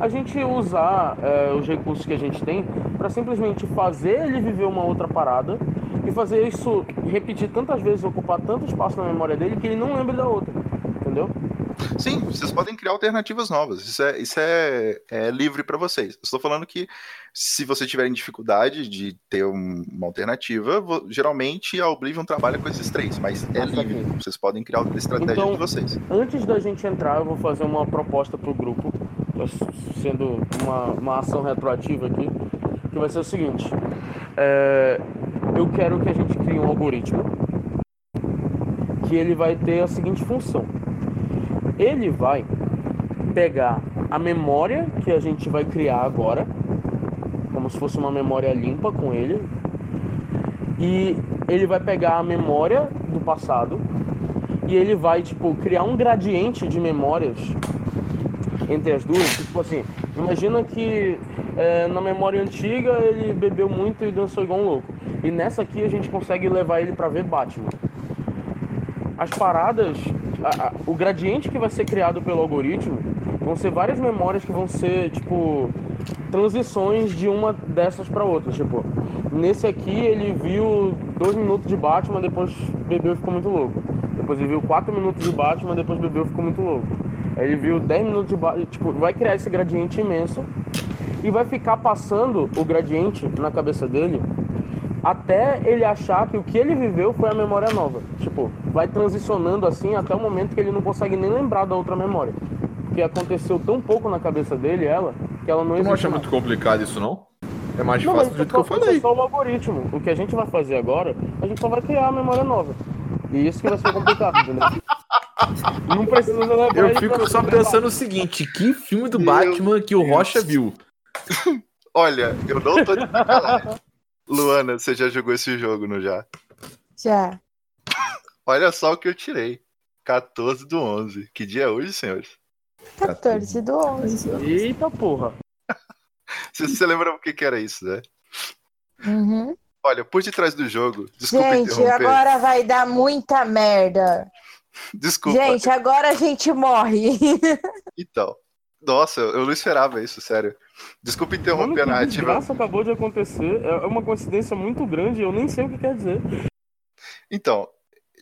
a gente usar é, os recursos que a gente tem para simplesmente fazer ele viver uma outra parada e fazer isso repetir tantas vezes, ocupar tanto espaço na memória dele que ele não lembre da outra. Entendeu? Sim, vocês podem criar alternativas novas. Isso é, isso é, é livre para vocês. Estou falando que se vocês tiverem dificuldade de ter um- uma alternativa, vo- geralmente a Oblivion trabalha com esses três, mas é Ah, livre. saquei. Vocês podem criar outra estratégia Então- de vocês. Antes da gente entrar, eu vou fazer uma proposta pro grupo, tô sendo uma, uma ação retroativa aqui, que vai ser o seguinte: é, eu quero que a gente crie um algoritmo que ele vai ter a seguinte função. Ele vai pegar a memória que a gente vai criar agora, como se fosse uma memória limpa com ele, e ele vai pegar a memória do passado e ele vai, tipo, criar um gradiente de memórias entre as duas. Tipo assim, imagina que é, na memória antiga ele bebeu muito e dançou igual um louco. E nessa aqui a gente consegue levar ele pra ver Batman. As paradas, a- a- o gradiente que vai ser criado pelo algoritmo vão ser várias memórias que vão ser, tipo, transições de uma dessas pra outra. Tipo, nesse aqui ele viu dois minutos de Batman, depois bebeu e ficou muito louco. Depois ele viu 4 minutos de Batman, depois bebeu e ficou muito louco. Aí ele viu 10 minutos de Batman, tipo, vai criar esse gradiente imenso e vai ficar passando o gradiente na cabeça dele até ele achar que o que ele viveu foi a memória nova. Tipo, vai transicionando assim até o momento que ele não consegue nem lembrar da outra memória. Porque aconteceu tão pouco na cabeça dele, ela, que ela não Tu não existe acha mais. muito complicado isso, não? É mais Não, fácil do jeito que eu isso é falei. só o algoritmo. O que a gente vai fazer agora, a gente só vai criar a memória nova. E isso que vai ser complicado, entendeu? *laughs* Não precisa lembrar Eu fico só pensando o seguinte: que filme do Meu Batman que o Deus. Rocha viu? *laughs* Olha, eu não tô de. Luana, você já jogou esse jogo, não já? Já. Olha só o que eu tirei. 14 do 11. Que dia é hoje, senhores? 14 do 11. Eita porra. *laughs* Você, você lembra o que, que era isso, né? Uhum. Olha, por detrás do jogo, desculpa Gente, interromper. agora vai dar muita merda. *laughs* Desculpa. Gente, agora a gente morre. *laughs* Então. Nossa, eu eu não esperava isso, sério. Desculpa Mano, interromper a que narrativa. desgraça acabou de acontecer. É uma coincidência muito grande, eu nem sei o que quer dizer. Então,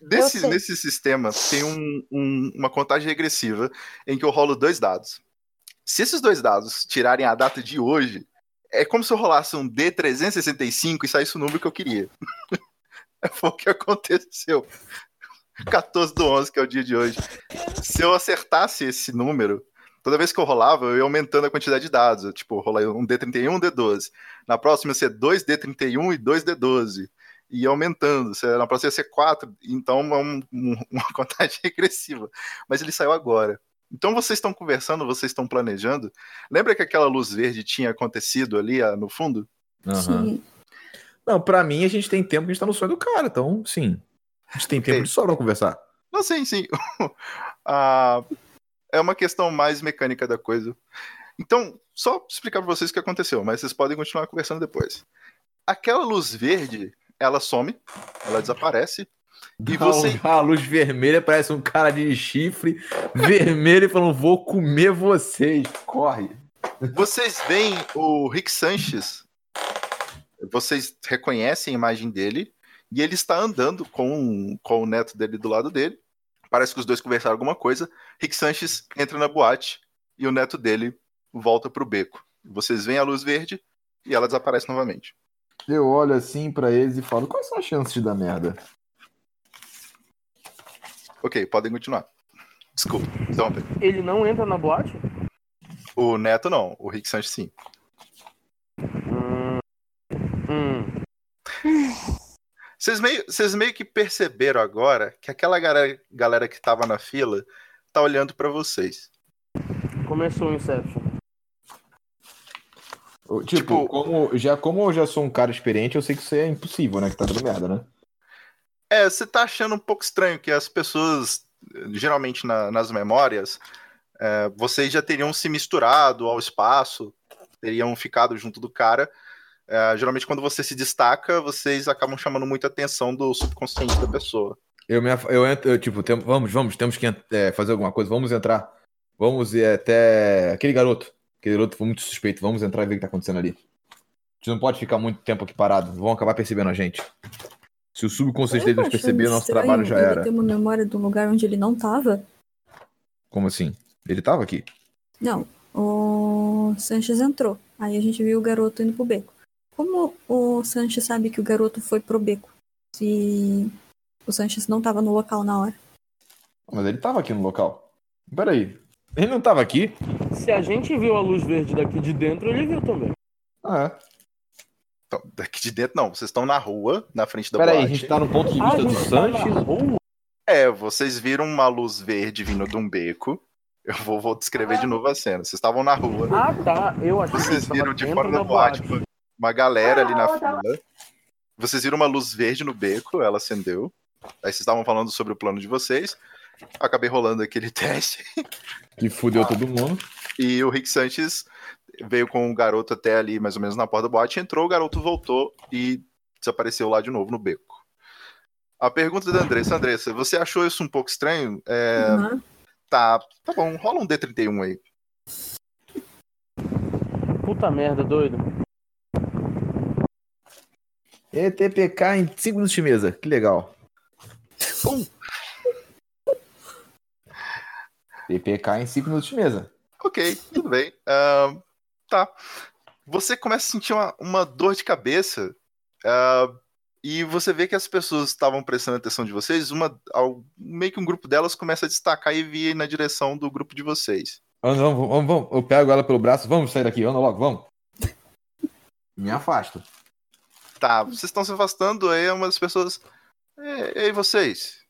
nesse, nesse sistema tem um- um- uma contagem regressiva em que eu rolo dois dados. Se esses dois dados tirarem a data de hoje, é como se eu rolasse um D365 e saísse o número que eu queria. *laughs* Foi o que aconteceu. 14 do 11, que é o dia de hoje. Se eu acertasse esse número, toda vez que eu rolava, eu ia aumentando a quantidade de dados. Eu, tipo, rolei um D31, um D12. Na próxima ia ser 2D31 e 2D12 e ia aumentando. Se- Na próxima ia ser 4, então é um- um- *laughs* uma contagem *laughs* regressiva. Mas ele saiu agora. Então vocês estão conversando, vocês estão planejando. Lembra que aquela luz verde tinha acontecido ali ah, no fundo? Aham. Sim. Não, pra mim a gente tem tempo que a gente tá no sonho do cara, então sim. A gente tem *laughs* tempo Ok. de sobra pra conversar. Não, sim, sim. Ah, é uma questão mais mecânica da coisa. Então, só explicar pra vocês o que aconteceu, mas vocês podem continuar conversando depois. Aquela luz verde, ela some, ela desaparece. E você- A luz vermelha parece um cara de chifre vermelho e falando: vou comer vocês. Corre. Vocês veem o Rick Sanches, vocês reconhecem a imagem dele, e ele está andando com, com o neto dele do lado dele. Parece que os dois conversaram alguma coisa. Rick Sanches entra na boate e o neto dele volta pro beco. Vocês veem a luz verde e ela desaparece novamente. Eu olho assim pra eles e falo: quais são as chances de dar merda? Ok, podem continuar. Desculpa, interromper. Ele não entra na boate? O neto não, o Rick Sanches sim. Hum. Hum. Vocês meio, vocês meio que perceberam agora que aquela galera, galera que tava na fila tá olhando pra vocês. Começou o Inception. Tipo, Tipo- como, já, como eu já sou um cara experiente, eu sei que isso é impossível, né? Que tá dando merda, né? É, você tá achando um pouco estranho que as pessoas, geralmente na- nas memórias, é, vocês já teriam se misturado ao espaço, teriam ficado junto do cara. É, geralmente, quando você se destaca, vocês acabam chamando muita atenção do subconsciente da pessoa. Eu, me, eu entro, eu, tipo, tem- vamos, vamos, temos que é, fazer alguma coisa, vamos entrar. Vamos ir até aquele garoto. Aquele garoto foi muito suspeito. Vamos entrar e ver o que tá acontecendo ali. A gente não pode ficar muito tempo aqui parado. Vão acabar percebendo a gente. Se o subconsciente deles perceber, nosso estranho trabalho já ele era. ter uma memória de um lugar onde ele não tava. Como assim? Ele tava aqui. Não, o Sanches entrou. Aí a gente viu o garoto indo pro beco. Como o Sanches sabe que o garoto foi pro beco? Se o Sanches não tava no local na hora. Mas ele tava aqui no local. Peraí. Ele não tava aqui? Se a gente viu a luz verde daqui de dentro, ele viu também. Ah, é. Então, daqui de dentro, não. Vocês estão na rua, na frente da Peraí, a boate. gente tá no ponto de Ah, vista do gente tá na Sanches. rua? É, vocês viram uma luz verde vindo de um beco. Eu vou, vou descrever de novo a cena. Vocês estavam na rua. Ah, tá. Eu achei que Vocês tava viram de dentro fora da da boate boate. Uma- galera ali na fila. Vocês viram uma luz verde no beco, ela acendeu. Aí vocês estavam falando sobre o plano de vocês. Acabei rolando aquele *laughs* teste. Que fudeu todo mundo. E o Rick Sanches veio com o garoto até ali, mais ou menos na porta da boate. Entrou, o garoto voltou e desapareceu lá de novo no beco. A pergunta da Andressa. Andressa, você achou isso um pouco estranho? É, Aham. Tá, tá bom, rola um D31 aí. Puta merda, doido. ETPK em 5 minutos de mesa. Que legal. PPK em 5 minutos de mesa. Ok, tudo bem. Ahn, tá. Você começa a sentir uma, uma dor de cabeça. ah, e você vê que as pessoas estavam prestando atenção de vocês. Uma, ao- meio que um grupo delas começa a destacar e vir na direção do grupo de vocês. Vamos, vamos, vamos, vamos. Eu pego ela pelo braço. Vamos sair daqui. Anda logo, vamos. Me afasto. Tá, vocês estão se afastando, aí uma das pessoas. "É, Ei, vocês?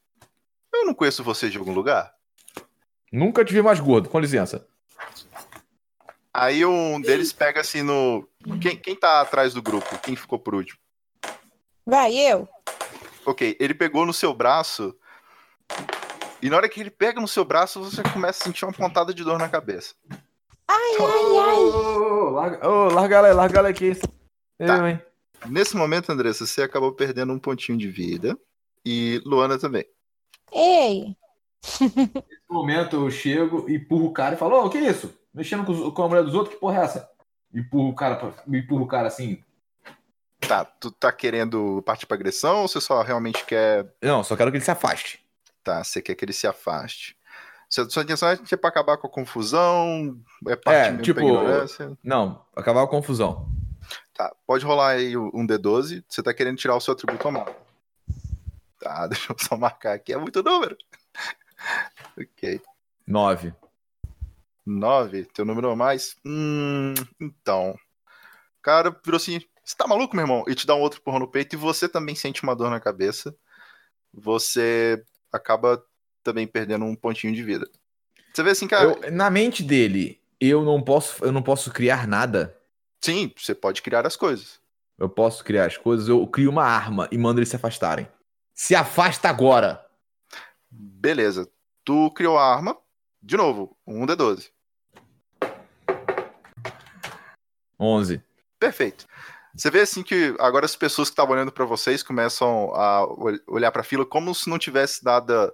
Eu não conheço vocês de algum lugar? Nunca te vi mais gordo, com licença. Aí um deles pega assim no. Quem, quem tá atrás do grupo? Quem ficou por último? Vai, eu. Ok, ele pegou no seu braço. E na hora que ele pega no seu braço, você começa a sentir uma pontada de dor na cabeça. Ai, ai, ai. Ô, larga, ô, larga ela aí, larga ela aqui. Eu, Tá. hein? Nesse momento, Andressa, você acabou perdendo um pontinho de vida. E Luana também. Ei. Nesse momento eu chego, empurro o cara e falo, ô, o que é isso? Mexendo com, com a mulher dos outros, que porra é essa? Empurro o cara, pra- empurro o cara assim. Tá, tu tá querendo partir pra agressão ou você só realmente quer. Não, só quero que ele se afaste. Tá, você quer que ele se afaste? Sua, sua intenção é tipo, acabar com a confusão? É mesmo tipo- pra ignorância? Não, acabar a confusão. Tá, pode rolar aí um D12. Você tá querendo tirar o seu atributo ao mal. Tá, *laughs* deixa eu só marcar aqui. É muito número. *laughs* ok. Nove. 9, teu número a mais? Hum, então. O cara virou assim: Você tá maluco, meu irmão? E te dá um outro porrão no peito e você também sente uma dor na cabeça. Você acaba também perdendo um pontinho de vida. Você vê assim, cara. Eu- na mente dele, eu não posso, eu não posso criar nada. Sim, você pode criar as coisas. Eu posso criar as coisas, eu crio uma arma e mando eles se afastarem. Se afasta agora! Beleza. Tu criou a arma. De novo, um D12. 11. Perfeito. Você vê assim que agora as pessoas que estavam olhando pra vocês começam a ol- olhar pra fila como se não tivesse nada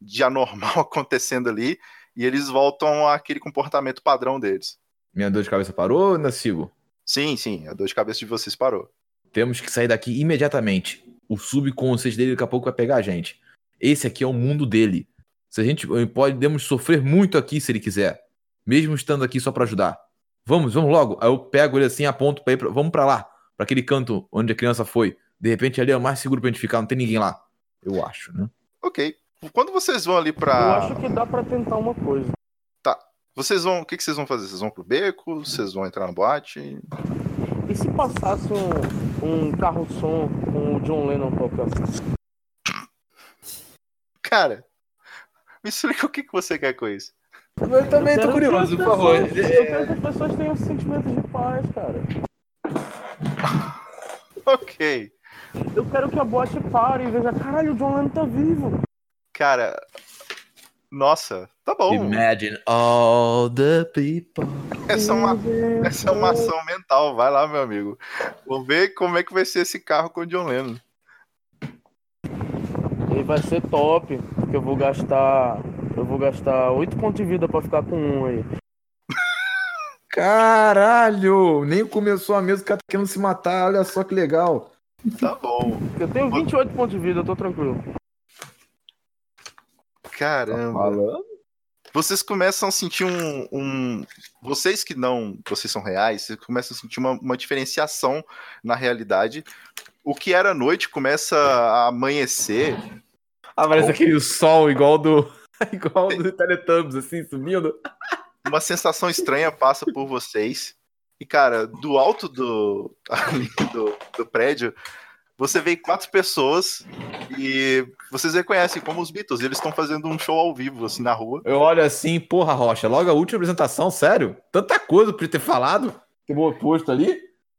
de anormal *laughs* acontecendo ali e eles voltam àquele comportamento padrão deles. Minha dor de cabeça parou ou ainda sigo? Sim, sim, a dor de cabeça de vocês parou. Temos que sair daqui imediatamente. O subconsciente dele daqui a pouco vai pegar a gente. Esse aqui é o mundo dele. Se a gente podemos sofrer muito aqui se ele quiser, mesmo estando aqui só pra ajudar. Vamos, vamos logo. Aí eu pego ele assim, aponto pra ir pra... vamos pra lá, pra aquele canto onde a criança foi. De repente ali é o mais seguro pra gente ficar, não tem ninguém lá. Eu acho, né? Ok. Quando vocês vão ali Eu pra. acho que dá pra tentar uma coisa. Vocês vão. O que, que vocês vão fazer? Vocês vão pro beco? Vocês vão entrar na boate? E se passasse um, um carro-som com o John Lennon tocando? Cara, me explica o que, que você quer com isso. Eu também Eu tô curioso, por favor. Eu quero que as pessoas tenham sentimentos de paz, cara. *laughs* Ok. Eu quero que a boate pare e veja, caralho, o John Lennon tá vivo. Cara. Nossa, tá bom. Imagine all the people. Essa é uma, essa é uma ação mental. Vai lá, meu amigo. Vou ver como é que vai ser esse carro com o John Lennon. E vai ser top, porque eu vou gastar. Eu vou gastar 8 pontos de vida pra ficar com um aí. *laughs* Caralho! Nem começou a mesa, o cara tá querendo se matar, olha só que legal. Tá bom. Eu tenho 28 pontos de vida, eu tô tranquilo. Caramba. Falando? Vocês começam a sentir um, um- Vocês que não. Vocês são reais, vocês começam a sentir uma, uma diferenciação na realidade. O que era noite começa a amanhecer. Ah, parece aquele sol igual do. *laughs* igual do Teletubbies, assim, sumindo. Uma sensação estranha passa por vocês. E, cara, do alto do, ali *laughs* do, do prédio, você vê quatro pessoas e vocês reconhecem como os Beatles. Eles estão fazendo um show ao vivo, assim, na rua. Eu olho assim, porra, Rocha, logo a última apresentação, sério? Tanta coisa pra ter falado, ter posto ali.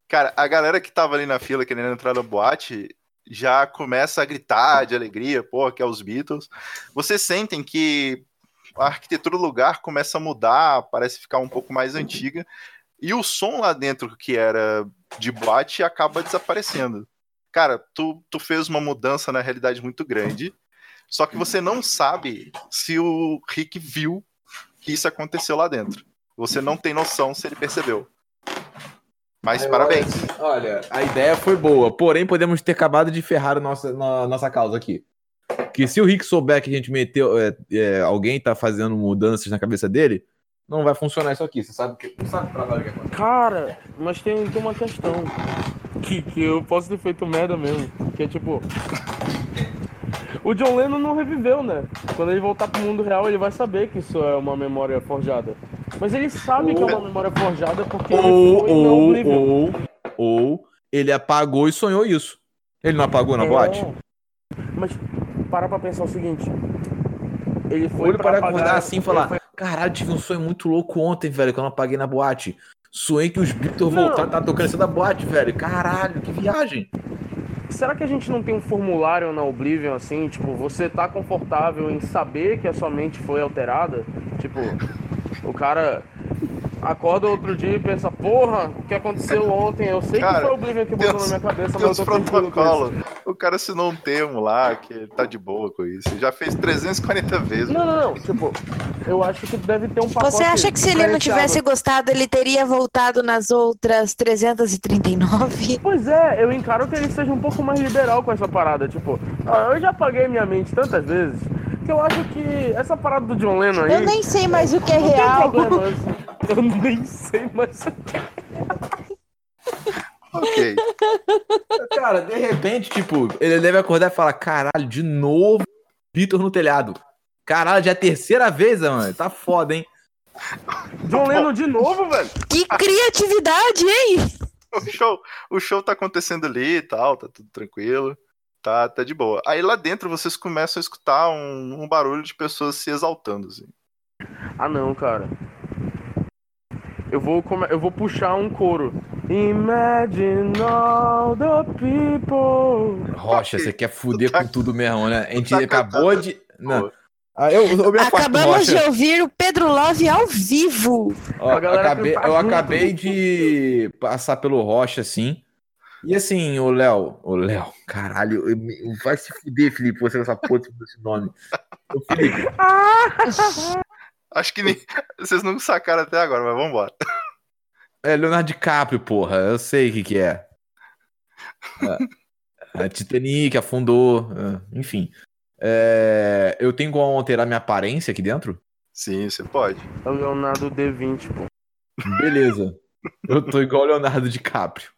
Cara, a galera que tava ali na fila querendo entrar na boate já começa a gritar de alegria, pô, que é os Beatles. Vocês sentem que a arquitetura do lugar começa a mudar, parece ficar um pouco mais antiga, e o som lá dentro, que era de boate, acaba desaparecendo. Cara, tu, tu fez uma mudança na realidade muito grande, só que você não sabe se o Rick viu que isso aconteceu lá dentro. Você não tem noção se ele percebeu. Mas Aí parabéns. Olha, a ideia foi boa, porém podemos ter acabado de ferrar a nossa, na- nossa causa aqui. Que se o Rick souber que a gente meteu. é, é, alguém tá fazendo mudanças na cabeça dele, não vai funcionar isso aqui. Você sabe que. Não sabe o trabalho que acontece. Cara, mas tem, tem uma questão. Que, que eu posso ter feito merda mesmo. Que é tipo. O John Lennon não reviveu, né? Quando ele voltar pro mundo real, ele vai saber que isso é uma memória forjada. Mas ele sabe que é uma memória forjada porque ele Ou, foi na ou, Oblivion. ou, ou ele apagou e sonhou isso. Ele não apagou na É. boate? Mas para pra pensar o seguinte. Ele Ou foi ele pra para acordar assim e falar: ele foi- Caralho, tive um sonho muito louco ontem, velho, que eu não apaguei na boate. Sonhei que os Beatles voltaram, tá tocando essa da boate, velho. Caralho, que viagem. Será que a gente não tem um formulário na Oblivion assim? Tipo, você tá confortável em saber que a sua mente foi alterada? Tipo, o cara acorda outro dia e pensa, porra, o que aconteceu ontem? Eu sei Cara, que foi a Oblivion que botou na minha cabeça, mas eu tô protocolos. O cara assinou um termo lá que tá de boa com isso. Já fez 340 vezes. Não, não, não. Tipo, eu acho que deve ter um pacote. Você acha que se ele não tivesse gostado, ele teria voltado nas outras 339? Pois é, eu encaro que ele seja um pouco mais liberal com essa parada. Tipo, ah, eu já apaguei minha mente tantas vezes que eu acho que essa parada do John Lennon aí. Eu nem sei mais o que é real. problema. Eu nem sei mais. Ok. Cara, de repente, tipo, ele deve acordar e falar: Caralho, de novo, Beatles no telhado. Caralho, já é a terceira vez, mano. Tá foda, hein? John Lennon de novo, velho. Que criatividade, hein? O show, o show tá acontecendo ali e tal, tá tudo tranquilo. Tá, tá de boa. Aí lá dentro vocês começam a escutar um, um barulho de pessoas se exaltando, assim. Ah, não, cara. Eu vou, come... eu vou puxar um coro. Imagine all the people. Rocha, você quer fuder tá- com tudo mesmo, né? A gente tá acabou cantando. de. Não. Ah, eu, eu me afasto, Acabamos de ouvir o Pedro Love ao vivo. Ó, acabei- eu junto. acabei de passar pelo Rocha, assim. E assim, o Léo, o Léo, caralho, vai se fuder, Felipe, você com essa porra desse nome. Ô, Felipe, *laughs* Acho que nem... vocês não sacaram até agora, mas vambora. é Leonardo DiCaprio, porra, eu sei o que que é. É, é Titanic afundou, é, enfim. É, eu tenho como alterar minha aparência aqui dentro? Sim, você pode. É o Leonardo D20, pô. Beleza. Eu tô igual o Leonardo DiCaprio.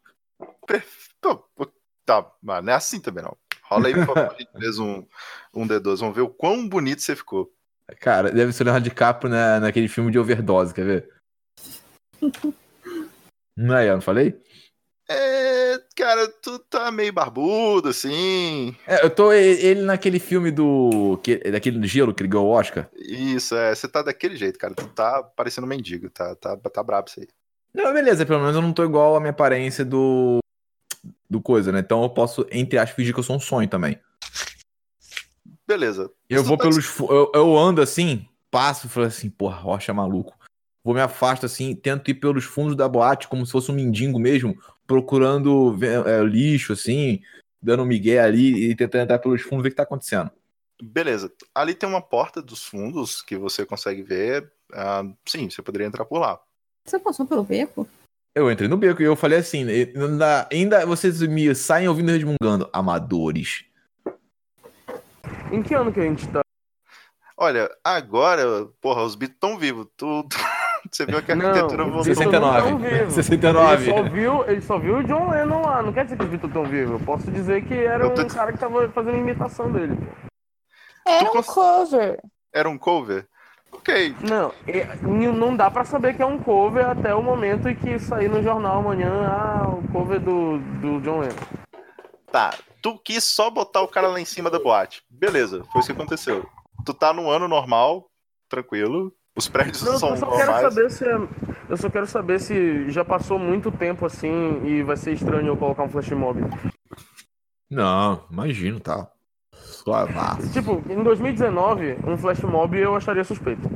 Pô, tá, mas não é assim também não. Rola aí, por favor, um, um D12. Vamos ver o quão bonito você ficou. Cara, deve ser o Leonardo DiCaprio na, naquele filme de overdose, quer ver? Não é, eu não falei? É, cara, tu tá meio barbudo, assim. É, eu tô ele naquele filme do. Que, daquele gelo que ele ganhou o Oscar. Isso, é, você tá daquele jeito, cara. Tu tá parecendo um mendigo, tá, tá, tá brabo isso aí. Não, beleza, pelo menos eu não tô igual a minha aparência do. Do coisa, né? Então eu posso, entre aspas, fingir que eu sou um sonho também. Beleza. Eu vou tá- pelos. fu- Eu, eu ando assim, passo e falo assim, porra, rocha maluco. Vou me afasto assim, tento ir pelos fundos da boate, como se fosse um mendigo mesmo, procurando é, lixo, assim, dando um migué ali e tentando entrar pelos fundos ver o que tá acontecendo. Beleza. Ali tem uma porta dos fundos que você consegue ver. Ah, sim, você poderia entrar por lá. Você passou pelo beco? Eu entrei no beco e eu falei assim, na- ainda vocês me saem ouvindo resmungando, amadores. Em que ano que a gente tá? Olha, agora, porra, os Beatles estão vivos. Tu, *laughs* você viu que a arquitetura voltou. Beatles não 69. tão vivos. 69. *laughs* Ele só, viu, ele só viu o John Lennon lá. Não quer dizer que os Beatles estão vivos. Eu posso dizer que era um cara que tava fazendo imitação dele. Era Tu um cons- cover. Era um cover? Ok. Não, e- não dá pra saber que é um cover até o momento em que sair no jornal amanhã, ah, o cover do, do John Lennon. Tá. Tu quis só botar o cara lá em cima da boate. Beleza, foi isso que aconteceu. Tu tá num ano normal, tranquilo. Os prédios Não, são eu só quero normais. saber se é- eu só quero saber se já passou muito tempo assim e vai ser estranho eu colocar um flash mob. Não, imagino, tá. Suavaço. Tipo, em 2019, um flash mob eu acharia suspeito.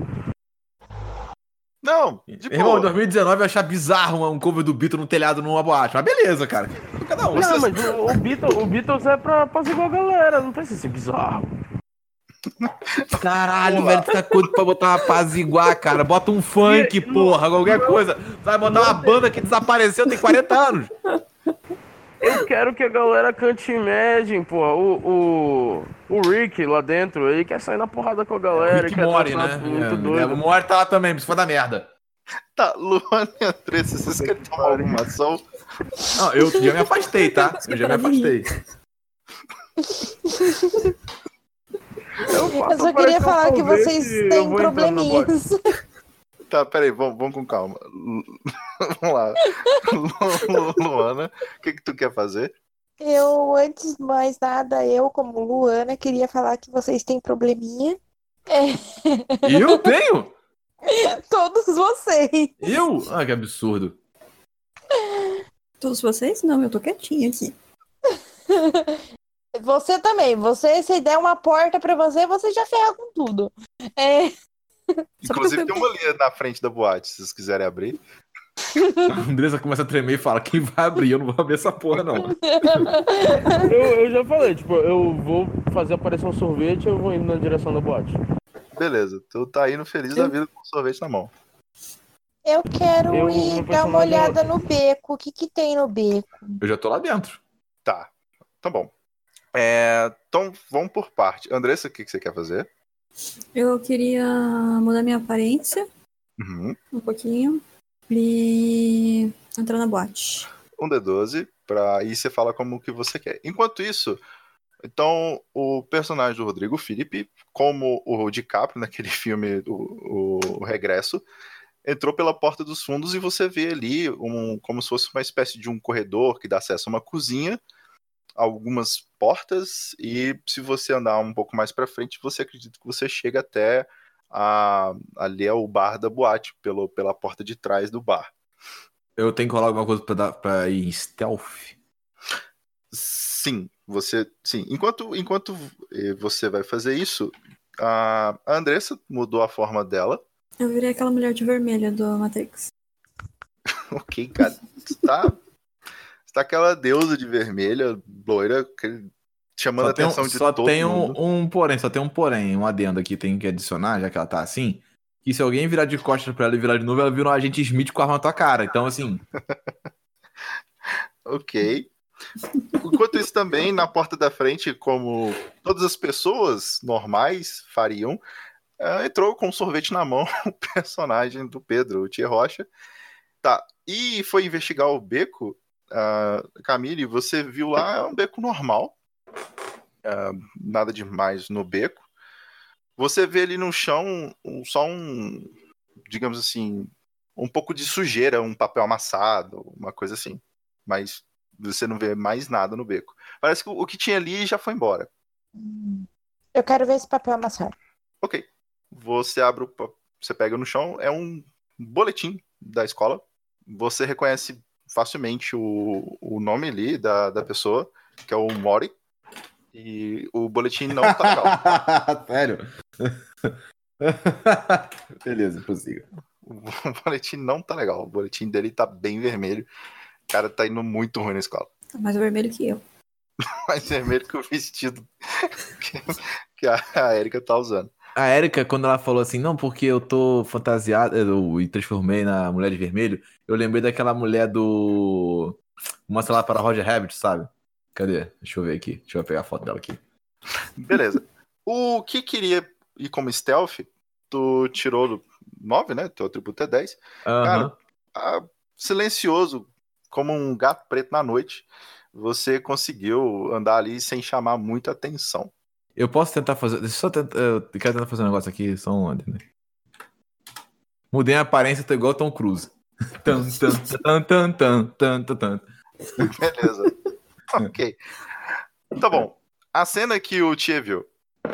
Não, de Irmão, boa. em 2019 eu achar bizarro um cover do Beatle no telhado numa boate. Mas beleza, cara. Cada um. Não, mas o, o Beatles, o Beatles é pra apaziguar a galera, não precisa ser bizarro. Caralho, velho, tu tá coisa pra botar uma paz igual, cara. Bota um funk, E- porra, qualquer coisa. Vai botar uma banda que desapareceu tem 40 anos. Eu quero que a galera cante Imagine, porra. O, o, o Rick lá dentro, ele quer sair na porrada com a galera. Rick quer Mori, né? Muito É, doido. O Mori tá lá também, isso foi da merda. Tá, Luana e Andressa, vocês querem tomar alguma ação? Não, eu já me afastei, tá? Eu já me afastei. Eu, Eu só queria um falar que vocês têm probleminhas. Tá, peraí, vamos, vamos com calma. *laughs* vamos lá. Lu- *laughs* Lu- Luana, o que, que tu quer fazer? Eu, antes de mais nada, eu, como Luana, queria falar que vocês têm probleminha. E eu tenho? *laughs* Todos vocês. Eu? Ah, que absurdo. Todos vocês? Não, eu tô quietinha aqui. Você também. Você, se der uma porta pra você, você já ferra com tudo. É, Inclusive tem uma linha na frente da boate, se vocês quiserem abrir. A Andressa começa a tremer e fala: quem vai abrir? Eu não vou abrir essa porra, não. Eu, eu já falei, tipo, eu vou fazer aparecer um sorvete e eu vou indo na direção da boate. Beleza, tu tá indo feliz da vida com o sorvete na mão. eu quero Eu- ir dar uma olhada no beco. O que que tem no beco? Eu já tô lá dentro. Tá, tá bom. É, então vamos por parte. Andressa, o que, que você quer fazer? Eu queria mudar minha aparência Uhum. um pouquinho e entrar na boate. Um D12, pra aí você fala como que você quer. Enquanto isso, então o personagem do Rodrigo Felipe, como o DiCaprio *laughs* naquele filme o, o Regresso, entrou pela porta dos fundos e você vê ali um, como se fosse uma espécie de um corredor que dá acesso a uma cozinha, algumas portas e se você andar um pouco mais para frente, você acredita que você chega até a, ali é o bar da boate, pelo, pela porta de trás do bar. Eu tenho que rolar alguma coisa pra, dar, pra ir em stealth. Sim, você. Sim. Enquanto, enquanto eh, você vai fazer isso, a Andressa mudou a forma dela. Eu virei aquela mulher de vermelho do Matrix. *laughs* Ok, cara. Tá. Tá aquela deusa de vermelha, loira, que- chamando a Só atenção um, de só todo tem mundo. um, um porém, só tem um porém, um adendo aqui, tem que adicionar, já que ela tá assim. Que se alguém virar de costas pra ela e virar de novo, ela vira um agente Smith com a arma na tua cara. Então, assim, *laughs* Ok. Enquanto isso também, na porta da frente, como todas as pessoas normais fariam, eh, entrou com um sorvete na mão *laughs* o personagem do Pedro, o Tia Rocha. Tá, e foi investigar o beco. Ah, Camille, você viu lá, é um beco normal. Ah, nada demais no beco. Você vê ali no chão um- só um, digamos assim, um pouco de sujeira, um papel amassado, uma coisa assim mas você não vê mais nada no beco. Parece que o que tinha ali já foi embora. Eu quero ver esse papel amassado. Ok. Você abre o. Você pega no chão, é um boletim da escola. Você reconhece facilmente o, o nome ali da, da pessoa, que é o Mori. E o boletim não tá legal. *laughs* sério. *laughs* Beleza, prossiga. O boletim não tá legal. O boletim dele tá bem vermelho. O cara tá indo muito ruim na escola. Tá mais vermelho que eu. *laughs* Mais vermelho que o vestido que, que a, a Erika tá usando. A Erika, quando ela falou assim, não, porque eu tô fantasiada eu, e transformei na mulher de vermelho, eu lembrei daquela mulher do. Mostra lá para Roger Rabbit, sabe? Cadê? Deixa eu ver aqui. Deixa eu pegar a foto dela aqui. Beleza. *laughs* O que queria ir como stealth, tu tirou 9, né? Teu atributo é 10. Aham. Cara, ah, silencioso, como um gato preto na noite, você conseguiu andar ali sem chamar muita atenção. Eu posso tentar fazer. Deixa eu só tentar. Eu quero tentar fazer um negócio aqui, só um ano, né? Mudei a aparência, tô igual Tom Cruise. Tan, tan, tan, tan, tan, tan, tan, tan. Beleza. *laughs* ok. Tá bom. A cena que o Tchê viu.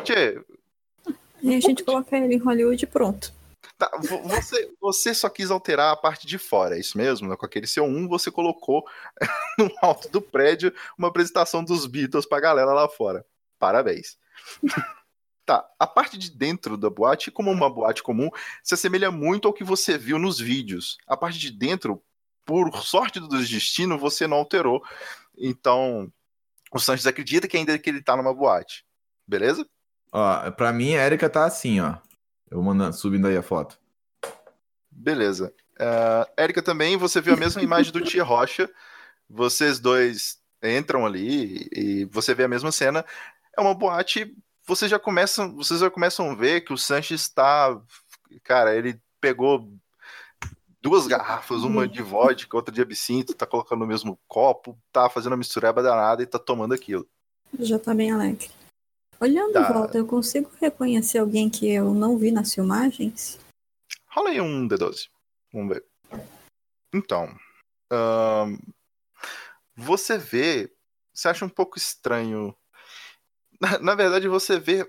Tchê, E a gente coloca ele em Hollywood e pronto. tá, vo- você, você só quis alterar a parte de fora, é isso mesmo? Com aquele seu 1, você colocou *laughs* no alto do prédio uma apresentação dos Beatles pra galera lá fora. Parabéns. Tá, a parte de dentro da boate, como uma boate comum, se assemelha muito ao que você viu nos vídeos. A parte de dentro, por sorte do destino, você não alterou. Então, o Sanches acredita que ainda que ele tá numa boate. Beleza? Ó, pra mim a Erika tá assim, ó. Eu vou mandando, subindo aí a foto. Beleza. Uh, Érica também, você viu a mesma *laughs* imagem do Tia Rocha. Vocês dois entram ali e você vê a mesma cena. É uma boate. Vocês já começam, vocês já começam a ver que o Sanches está, cara, ele pegou duas garrafas, uma de vodka, outra de absinto, tá colocando no mesmo copo, tá fazendo uma mistureba danada e tá tomando aquilo. Já tá bem alegre. Olhando Tá. em volta, eu consigo reconhecer alguém que eu não vi nas filmagens? Rola aí um D12. Vamos ver. Então. você vê. Você acha um pouco estranho. Na, na verdade, você vê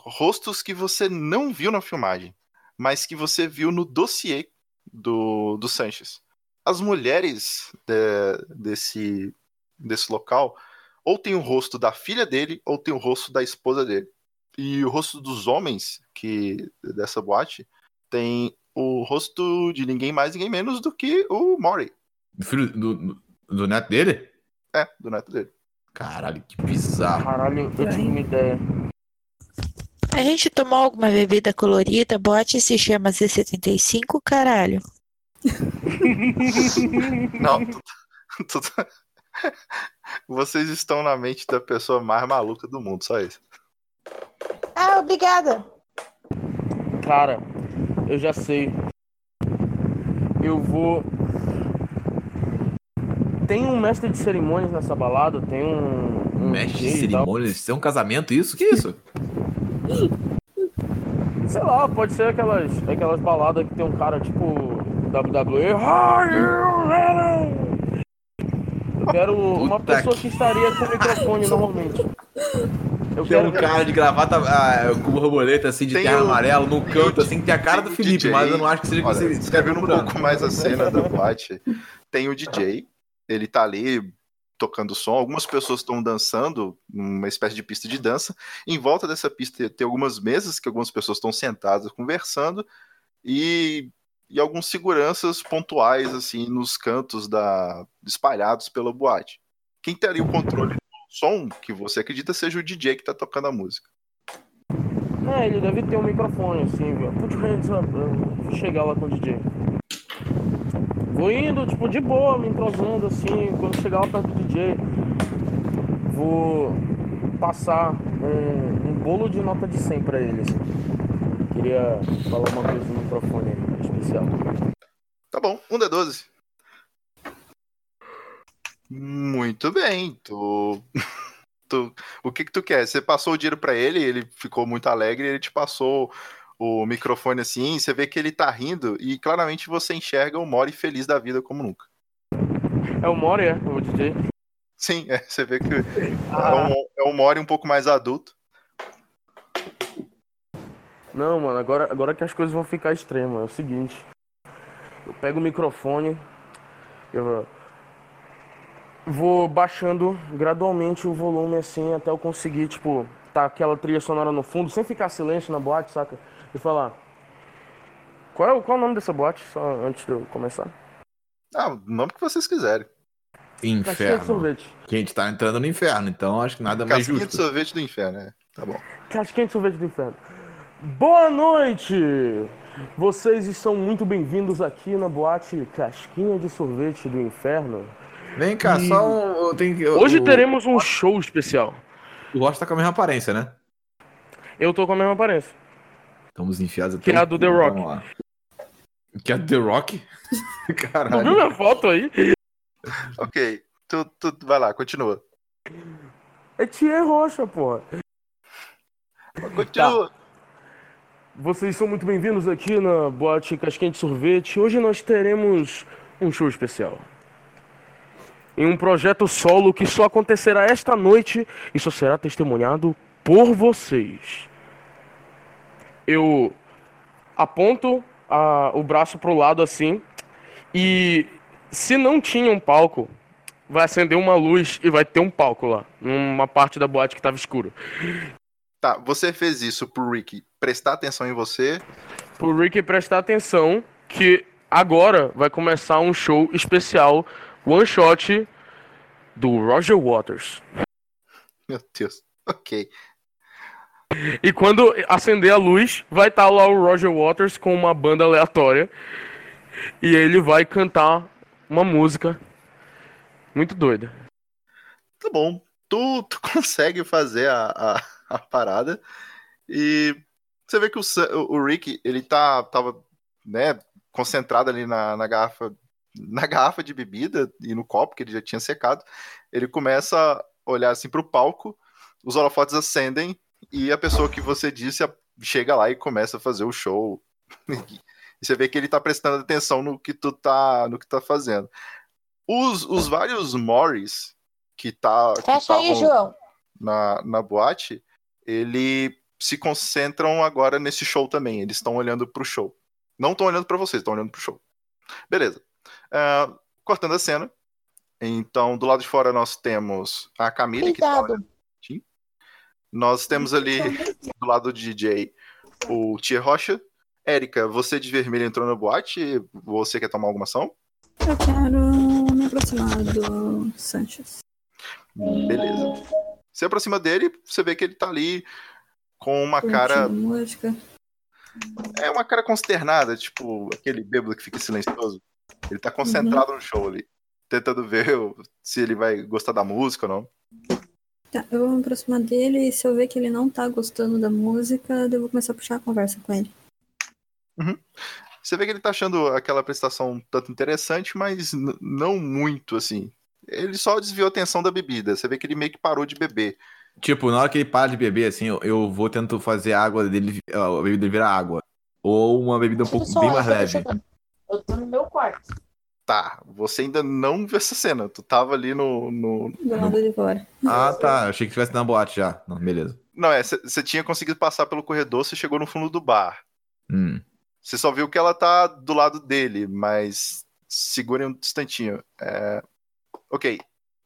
rostos que você não viu na filmagem, mas que você viu no dossiê do, do Sanches. As mulheres de- desse, desse local ou tem o rosto da filha dele ou tem o rosto da esposa dele. E o rosto dos homens que dessa boate tem o rosto de ninguém mais, ninguém menos do que o Mori. Do filho do, do- do neto dele? É, do neto dele. Caralho, que bizarro. Caralho, eu tive uma ideia. A gente tomou alguma bebida colorida, boate se chama Z75, caralho. *laughs* Não, tu- tu- *laughs* vocês estão na mente da pessoa mais maluca do mundo, só isso. Ah, obrigada. Cara, eu já sei. Eu vou. Tem um mestre de cerimônias nessa balada, tem um. um Mestre de cerimônias, isso é um casamento, isso? Que isso? Sei lá, pode ser aquelas, aquelas baladas que tem um cara tipo WWE. Are you ready? Eu quero uma Puta pessoa que- que estaria com o microfone normalmente. Eu Tem um quero cara de gravata ah, com borboleta assim, de Tem terno o- amarelo, no canto, assim, que tem a cara do Felipe, DJ. mas eu não acho que seja que Olha, você descrevendo um pouco mais a cena da boate, tem o DJ, ele tá ali tocando som, algumas pessoas estão dançando, uma espécie de pista de dança. Em volta dessa pista tem algumas mesas que algumas pessoas estão sentadas conversando e, e alguns seguranças pontuais assim nos cantos da espalhados pela boate. Quem teria o controle do som que você acredita seja o DJ que tá tocando a música. É, ele deve ter um microfone assim, viu? *laughs* Vou chegar lá com o DJ. Vou indo, tipo, de boa, me entrosando assim. Quando chegar lá perto do DJ, vou passar um, um bolo de nota de 100 pra ele. assim. Queria falar uma coisa no microfone especial. Tá bom, um D12. Muito bem, tu... *laughs* tu- O que que tu quer? Você passou o dinheiro pra ele, ele ficou muito alegre, ele te passou o microfone assim, você vê que ele tá rindo e claramente você enxerga o Mori feliz da vida como nunca. É o Mori, é? O DJ? Sim, é, você vê que é um, é um Mori um pouco mais adulto. Não, mano, agora, agora que as coisas vão ficar extremas. É o seguinte. Eu pego o microfone, eu vou baixando gradualmente o volume assim até eu conseguir, tipo, tá aquela trilha sonora no fundo, sem ficar silêncio na boate, saca? E falar. Qual é, o- qual é o nome dessa boate, só antes de eu começar? Ah, o nome que vocês quiserem. Casquinha de Inferno. sorvete. Que a gente tá entrando no inferno, então acho que nada mais Casquinha de justo. sorvete do inferno, né? Tá bom. Casquinha de sorvete do inferno. Boa noite! Vocês estão muito bem-vindos aqui na boate Casquinha de Sorvete do Inferno. Vem cá, só um. tenho Hoje o, teremos um show especial. O Rocha tá com a mesma aparência, né? Eu tô com a mesma aparência. Estamos enfiados até Que é o a do The Rock. lá. Que é a do The Rock? *laughs* Tu viu Caralho. minha foto aí? Ok, tu, tu vai lá, continua. É Tia Rocha, porra. Continua. Vocês são muito bem-vindos aqui na Boate Casquinha de Sorvete. Hoje nós teremos um show especial. Em um projeto solo que só acontecerá esta noite e só será testemunhado por vocês. Eu aponto a- o braço pro lado assim e se não tinha um palco, vai acender uma luz e vai ter um palco lá, numa parte da boate que estava escuro. Tá, você fez isso pro Rick prestar atenção em você. pro Rick prestar atenção que agora vai começar um show especial one shot do Roger Waters. Meu Deus. Ok. E quando acender a luz, vai estar lá o Roger Waters com uma banda aleatória e ele vai cantar uma música muito doida. Tá bom. Tu, tu *laughs* consegue fazer a, a, a parada e você vê que o, o Rick, ele tá, tava, né, concentrado ali na, na garrafa na garrafa de bebida e no copo que ele já tinha secado. Ele começa a olhar assim pro palco, os holofotes acendem e a pessoa que você disse chega lá e começa a fazer o show. *laughs* E você vê que ele tá prestando atenção no que tu tá, no que tá fazendo. Os, os vários Morris que tá que aí, João. na, na boate, ele se concentram agora nesse show também. Eles estão olhando pro show. Não estão olhando pra vocês, estão olhando pro show. Beleza. Ah, cortando a cena. Então, do lado de fora nós temos a Camille, que tá. Nós temos ali do lado do DJ o Tia Rocha. Érica, você de vermelho entrou na boate. Você quer tomar alguma ação? Eu quero me aproximar do Sanchez. Beleza. Você aproxima dele, você vê que ele tá ali com uma Curtindo cara. música. É uma cara consternada, tipo aquele bêbado que fica silencioso. Ele tá concentrado no show ali, tentando ver se ele vai gostar da música ou não. Tá, eu vou me aproximar dele e se eu ver que ele não tá gostando da música, eu vou começar a puxar a conversa com ele. Você vê que ele tá achando aquela prestação um tanto interessante, mas não muito assim. Ele só desviou a atenção da bebida. Você vê que ele meio que parou de beber. Tipo, na hora que ele para de beber, assim, eu, eu vou tentando fazer a água dele, a bebida dele virar água. Ou uma bebida um pouco bem mais leve. Eu tô no meu quarto. Tá, você ainda não viu essa cena. Tu tava ali no. no... Do lado de fora. Ah, tá. Eu achei que tivesse na boate já. Não, beleza. Não, é, você tinha conseguido passar pelo corredor, você chegou no fundo do bar. Hum. Você só viu que ela tá do lado dele, mas segure um instantinho. É, Ok.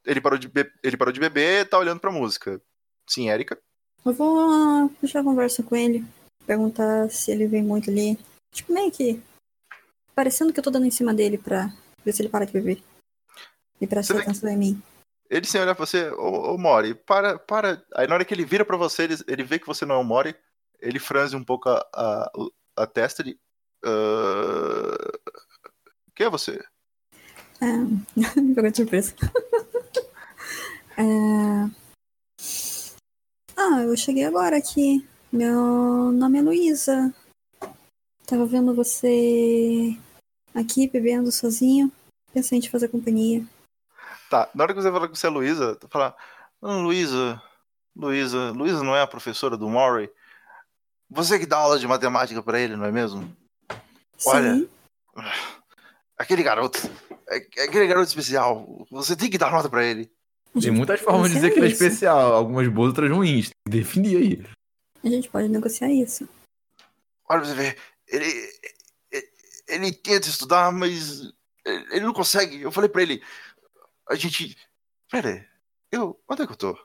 Ele parou, de be... ele parou de beber tá olhando pra música. Sim, Érica. Eu vou puxar a conversa com ele. Perguntar se ele vem muito ali. Tipo, meio que. Parecendo que eu tô dando em cima dele pra ver se ele para de beber. E vê- atenção em mim. Ele sem olhar pra você, ô, ô Mori, para, para. Aí na hora que ele vira pra você, ele, ele vê que você não é o Mori, ele franze um pouco a, a, a testa de. "Ah, Quem é você? *laughs* Me pegou de surpresa. *laughs* É, Ah, eu cheguei agora aqui. Meu nome é Luísa. Tava vendo você aqui bebendo sozinho. Pensei em te fazer companhia. Tá, na hora que você fala que você é Luísa, tu fala, não, Luísa, Luísa, Luísa não é a professora do Mori? Você que dá aula de matemática pra ele, não é mesmo? Olha. Sim. Aquele garoto, é- é aquele garoto especial, você tem que dar nota pra ele. Tem muitas formas de dizer que ele é isso. especial. Algumas boas, outras ruins. Tem que definir aí. A gente pode negociar isso. Olha pra você ver, ele, ele, tenta estudar, mas ele não consegue. Eu falei pra ele, a gente, pera eu, onde é que eu tô?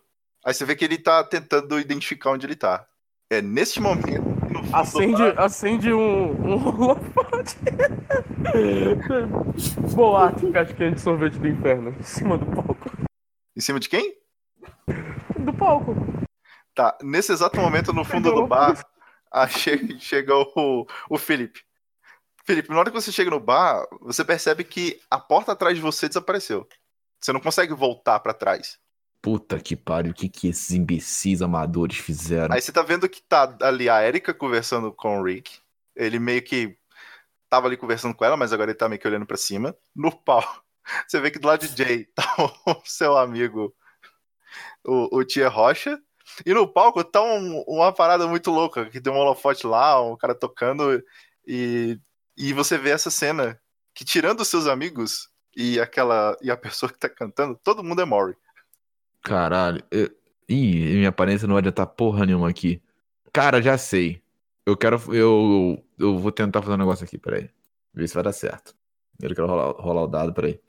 Aí você vê que ele tá tentando identificar onde ele tá. É nesse momento, Acende, acende um, um *laughs* holofote. *laughs* Boate, casquinha de sorvete do inferno, em cima do palco. em cima de quem? Do palco. Tá, nesse exato momento, no fundo do bar, a *laughs* che- chega o, o Felipe. Felipe, na hora que você chega no bar, você percebe que a porta atrás de você desapareceu. Você não consegue voltar pra trás. Puta que pariu. O que, que esses imbecis amadores fizeram? Aí você tá vendo que tá ali a Erika conversando com o Rick. Ele meio que tava ali conversando com ela, mas agora ele tá meio que olhando pra cima. No pau, *laughs* você vê que do lado de Jay tá *laughs* o seu amigo, o, o Tia Rocha. E no palco tá um- uma parada muito louca, que tem um holofote lá, um cara tocando. E, e você vê essa cena que, tirando os seus amigos e aquela e a pessoa que tá cantando, todo mundo é Mori. Caralho. Eu... Ih, minha aparência não vai adiantar porra nenhuma aqui. Cara, já sei. Eu quero. Eu, eu vou tentar fazer um negócio aqui, peraí. Ver se vai dar certo. Eu quero rolar, rolar o dado, peraí.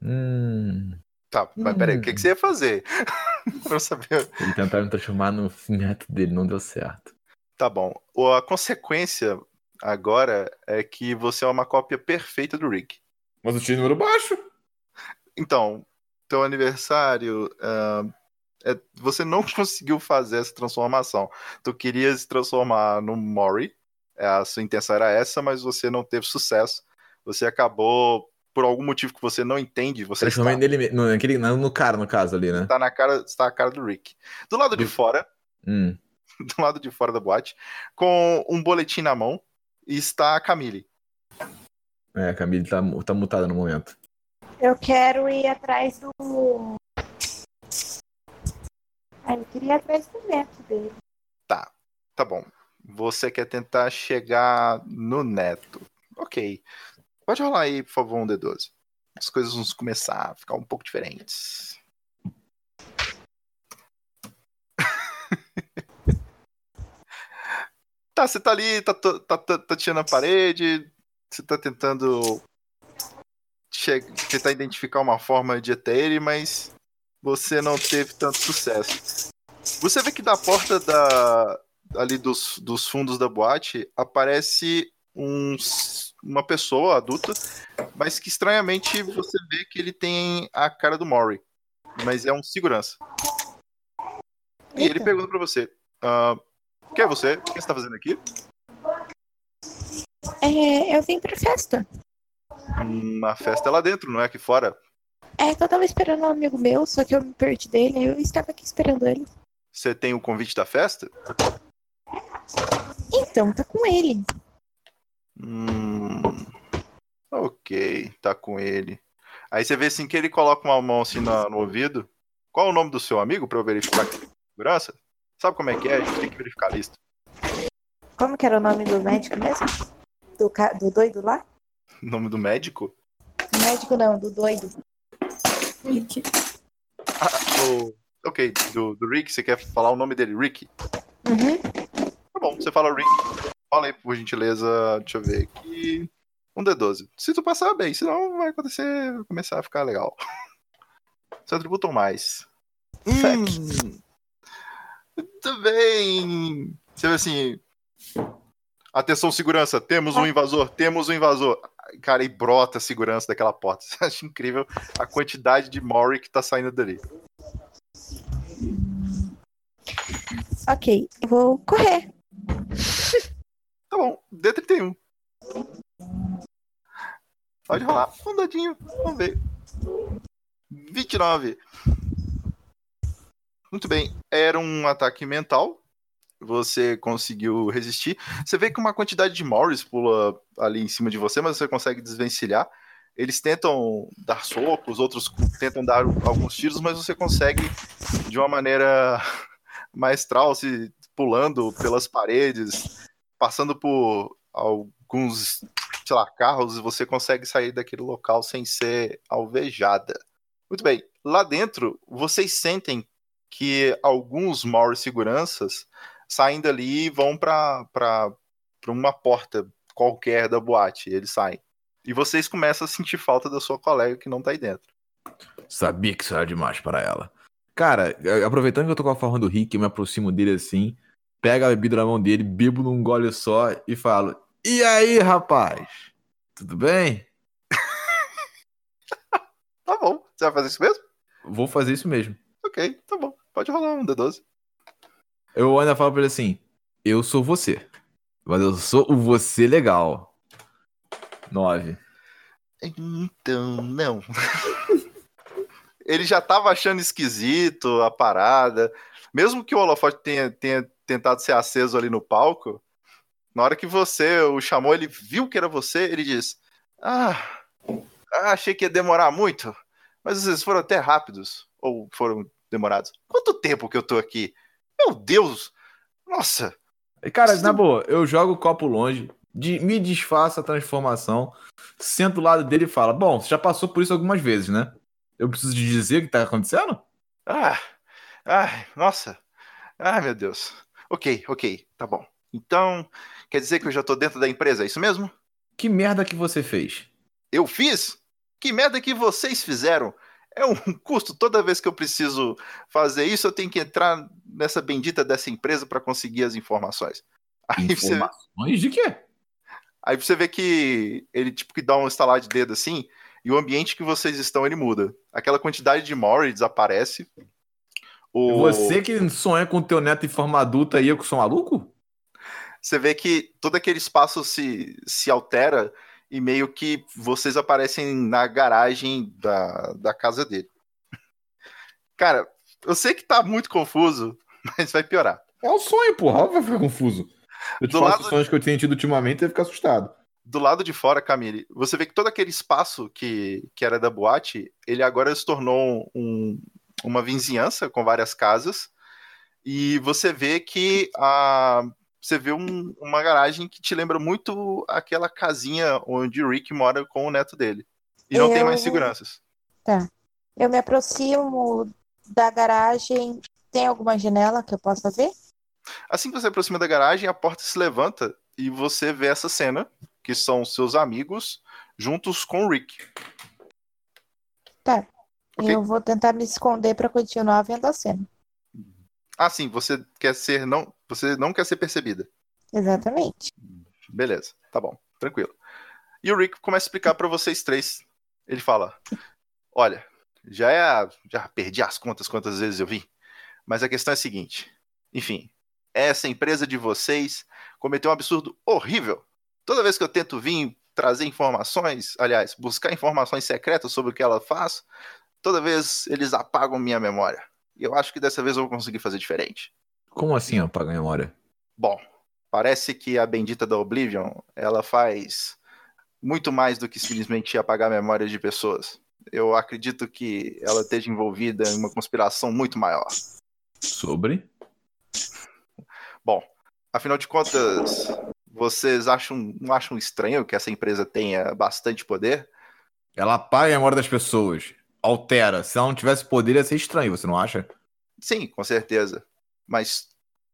Hum. Tá, mas peraí, o que, que você ia fazer? *laughs* pra saber. Ele tentar me transformar no *laughs* neto dele, não deu certo. Tá bom. A consequência agora é que você é uma cópia perfeita do Rick. Mas eu tinha número baixo. Então, teu aniversário. ah, é- você não *laughs* conseguiu fazer essa transformação. Tu queria se transformar no Mori. é, A sua intenção era essa, mas você não teve sucesso. Você acabou por algum motivo que você não entende, você Transformei está, no, naquele, no, cara, no caso ali, né? está na cara, está a cara do Rick. Do lado de fora, Hum. *laughs* do lado de fora da boate, com um boletim na mão, está a Camille. É, a Camille tá, tá mutada no momento. Eu quero ir atrás do. Ah, eu queria ir atrás do neto dele. Tá bom. Você quer tentar chegar no neto. Ok. Pode rolar aí, por favor, um D12. As coisas vão começar a ficar um pouco diferentes. Tá, você tá ali, tá, tá, tá, tá, tá tirando a parede, você tá tentando tentar identificar uma forma de até ele, mas você não teve tanto sucesso. Você vê que da porta da, ali dos, dos fundos da boate aparece um, uma pessoa adulta, mas que estranhamente você vê que ele tem a cara do Mori, mas é um segurança. E ele pergunta pra você: ah, Quem é você? O que você tá fazendo aqui? É, eu vim pra festa. Hum, A festa é lá dentro, não é aqui fora. É que eu tava esperando um amigo meu, só que eu me perdi dele, aí eu estava aqui esperando ele. Você tem o convite da festa? Então, tá com ele. Hum, ok, tá com ele. Aí você vê assim que ele coloca uma mão assim na- no, ouvido. Qual é o nome do seu amigo pra eu verificar aqui? Segurança? Sabe como é que é? A gente tem que verificar a lista. Como que era o nome do médico mesmo? Do, ca- do doido lá? O *laughs* nome do médico? Médico não, do doido. Rick. Ah, o- ok, do, do Rick, você quer falar o nome dele? Rick? Uhum. Tá bom, você fala Rick. Fala aí, por gentileza. Deixa eu ver aqui. Um D12. Se tu passar bem, senão vai acontecer, vai começar a ficar legal. *laughs* Seu atributo ou mais. Hum, muito bem. Você vê assim. Atenção, segurança. Temos um invasor. Temos um invasor. Cara, e brota a segurança daquela porta. *laughs* Você acha incrível a quantidade de Mori que tá saindo dali. Ok, eu vou correr. *laughs* Tá bom, D31. Pode rolar. Um dadinho. Vamos ver. 29. Muito bem. Era um ataque mental. Você conseguiu resistir. Você vê que uma quantidade de Morris pula ali em cima de você, mas você consegue desvencilhar. Eles tentam dar socos, outros tentam dar alguns tiros, mas você consegue de uma maneira *laughs* maestral, se pulando pelas paredes, passando por alguns, sei lá, carros, e você consegue sair daquele local sem ser alvejada. Muito bem. Lá dentro, vocês sentem que alguns Morris seguranças saem dali e vão para uma porta qualquer da boate. Eles saem. E vocês começam a sentir falta da sua colega que não tá aí dentro. Sabia que isso era demais para ela. Cara, aproveitando que eu tô com a forma do Rick, eu me aproximo dele assim, pego a bebida na mão dele, bebo num gole só e falo: E aí, rapaz? Tudo bem? *laughs* Tá bom. Você vai fazer isso mesmo? Vou fazer isso mesmo. Ok, tá bom. Pode rolar um D12. Eu ainda falo pra ele assim: Eu sou você. Mas eu sou o você legal. Nove. Então, não. *laughs* Ele já tava achando esquisito a parada. Mesmo que o holofote tenha, tenha tentado ser aceso ali no palco, na hora que você o chamou, ele viu que era você, ele diz: Ah, ah, achei que ia demorar muito, mas vocês foram até rápidos. Ou foram demorados. Quanto tempo que eu tô aqui? Meu Deus! Nossa! E, Cara, na boa, eu jogo o copo longe, de- me desfaço a transformação, sento do lado dele e falo: Bom, você já passou por isso algumas vezes, né? Eu preciso de dizer o que tá acontecendo? Ah, ai, nossa. Ai, meu Deus. Ok, ok, tá bom. Então, quer dizer que eu já tô dentro da empresa, é isso mesmo? Que merda que você fez? Eu fiz? Que merda que vocês fizeram? É um custo toda vez que eu preciso fazer isso, eu tenho que entrar nessa bendita dessa empresa para conseguir as informações. *laughs* Aí você, Informações de quê? aí você vê que ele tipo que dá um estalar de dedo assim, e o ambiente que vocês estão ele muda. Aquela quantidade de Mori desaparece. O... Você que sonha com teu neto em forma adulta e eu que sou maluco? você vê que todo aquele espaço se, se altera e meio que vocês aparecem na garagem da, da casa dele. Cara, eu sei que tá muito confuso, *laughs* mas vai piorar. É um sonho, porra. Óbvio vai ficar confuso. Eu te Do lado- os sonhos que eu tenho tido ultimamente, eu ficar assustado. Do lado de fora, Camille, você vê que todo aquele espaço que, que era da boate, ele agora se tornou um- uma vizinhança com várias casas. E você vê que a, você vê um- uma garagem que te lembra muito aquela casinha onde o Rick mora com o neto dele. E não tem Eu- mais seguranças. Eu me aproximo da garagem. Tem alguma janela que eu possa ver? Assim que você aproxima da garagem, a porta se levanta e você vê essa cena, que são seus amigos juntos com o Rick. Tá. Ok. Eu vou tentar me esconder pra continuar vendo a cena. Ah, sim, você quer ser não, você não quer ser percebida. Exatamente. Beleza, tá bom, tranquilo. E o Rick começa a explicar pra vocês três. Ele fala: Olha, já é. a- Já perdi as contas quantas vezes eu vim. Mas a questão é a seguinte: enfim, essa empresa de vocês cometeu um absurdo horrível. Toda vez que eu tento vir trazer informações, aliás, buscar informações secretas sobre o que ela faz, toda vez eles apagam minha memória. E eu acho que dessa vez eu vou conseguir fazer diferente. Como assim apagar a memória? Bom, parece que a bendita da Oblivion, ela faz muito mais do que simplesmente apagar a memória de pessoas. Eu acredito que ela esteja envolvida em uma conspiração muito maior. Sobre? Bom, afinal de contas, vocês acham, não acham estranho que essa empresa tenha bastante poder? Ela apaga a memória das pessoas. Altera. Se ela não tivesse poder, ia ser estranho, você não acha? Sim, com certeza. Mas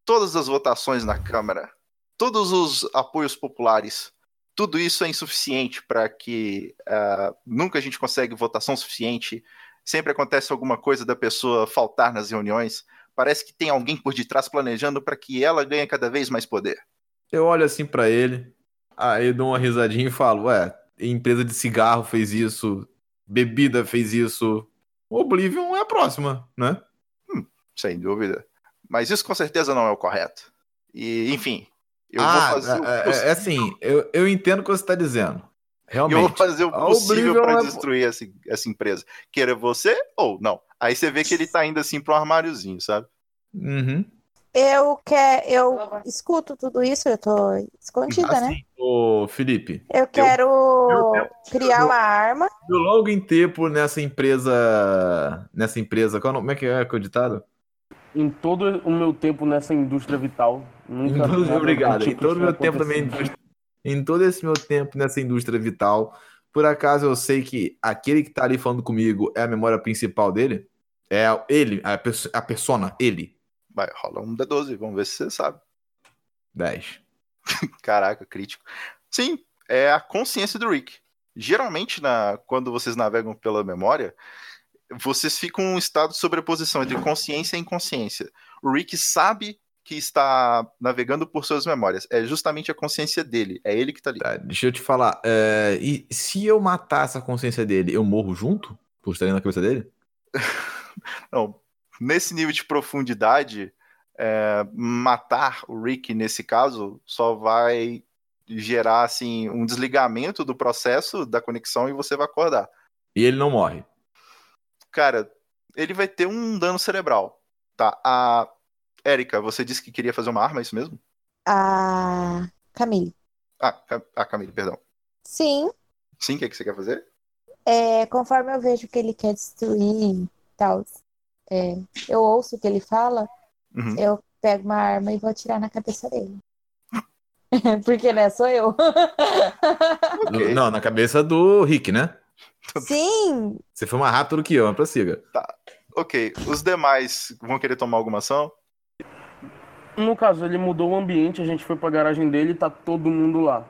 todas as votações na Câmara, todos os apoios populares, tudo isso é insuficiente para que ah, nunca a gente consegue votação suficiente. Sempre acontece alguma coisa da pessoa faltar nas reuniões. Parece que tem alguém por detrás planejando para que ela ganhe cada vez mais poder. Eu olho assim pra ele, aí eu dou uma risadinha e falo, ué, empresa de cigarro fez isso, bebida fez isso, Oblivion é a próxima, né? Sem dúvida. Mas isso com certeza não é o correto. E, enfim, eu ah, vou fazer o é, é, possível- é assim, eu, eu entendo o que você tá dizendo. eu vou Realmente. fazer o a possível para é- destruir essa, essa empresa. Queira você ou não. Aí você vê que ele tá indo assim pro armáriozinho, sabe? Uhum. Eu quero. Eu escuto tudo isso, eu tô escondida, né? Assim, ô Felipe, Eu quero eu- criar uma arma. eu logo em tempo nessa empresa. Nessa empresa. Qual é Como é que é é o ditado? Em todo o meu tempo nessa indústria vital, nunca. Em todo- obrigado. Em tipo todo o tinha meu tempo também. Em todo esse meu tempo nessa indústria vital, por acaso eu sei que aquele que tá ali falando comigo é a memória principal dele? É ele, a, perso- a persona, ele. Vai, rola um D12, vamos ver se você sabe. 10. *laughs* Caraca, crítico. Sim, é a consciência do Rick. Geralmente, na, quando vocês navegam pela memória, vocês ficam em um estado de sobreposição entre consciência e inconsciência. O Rick sabe que está navegando por suas memórias. É justamente a consciência dele. É ele que tá ali. Tá, deixa eu te falar. é, e se eu matar essa consciência dele, eu morro junto? Por estar na cabeça dele? *laughs* Não, nesse nível de profundidade, é, matar o Rick nesse caso só vai gerar assim um desligamento do processo da conexão e você vai acordar. E ele não morre. Cara, ele vai ter um dano cerebral. Tá. A Érica, você disse que queria fazer uma arma, é isso mesmo? A Camille. Ah, a Camille, perdão. Sim, Sim, o que, é que você quer fazer? é, conforme eu vejo que ele quer destruir e tal, é, eu ouço o que ele fala, Uhum. eu pego uma arma e vou atirar na cabeça dele. *laughs* Porque, né, sou eu. *laughs* Ok. Não, na cabeça do Rick, né? Sim, Você foi mais rápido do que eu, mas prossiga. Ok, os demais vão querer tomar alguma ação? No caso, ele mudou o ambiente, a gente foi pra garagem dele e tá todo mundo lá.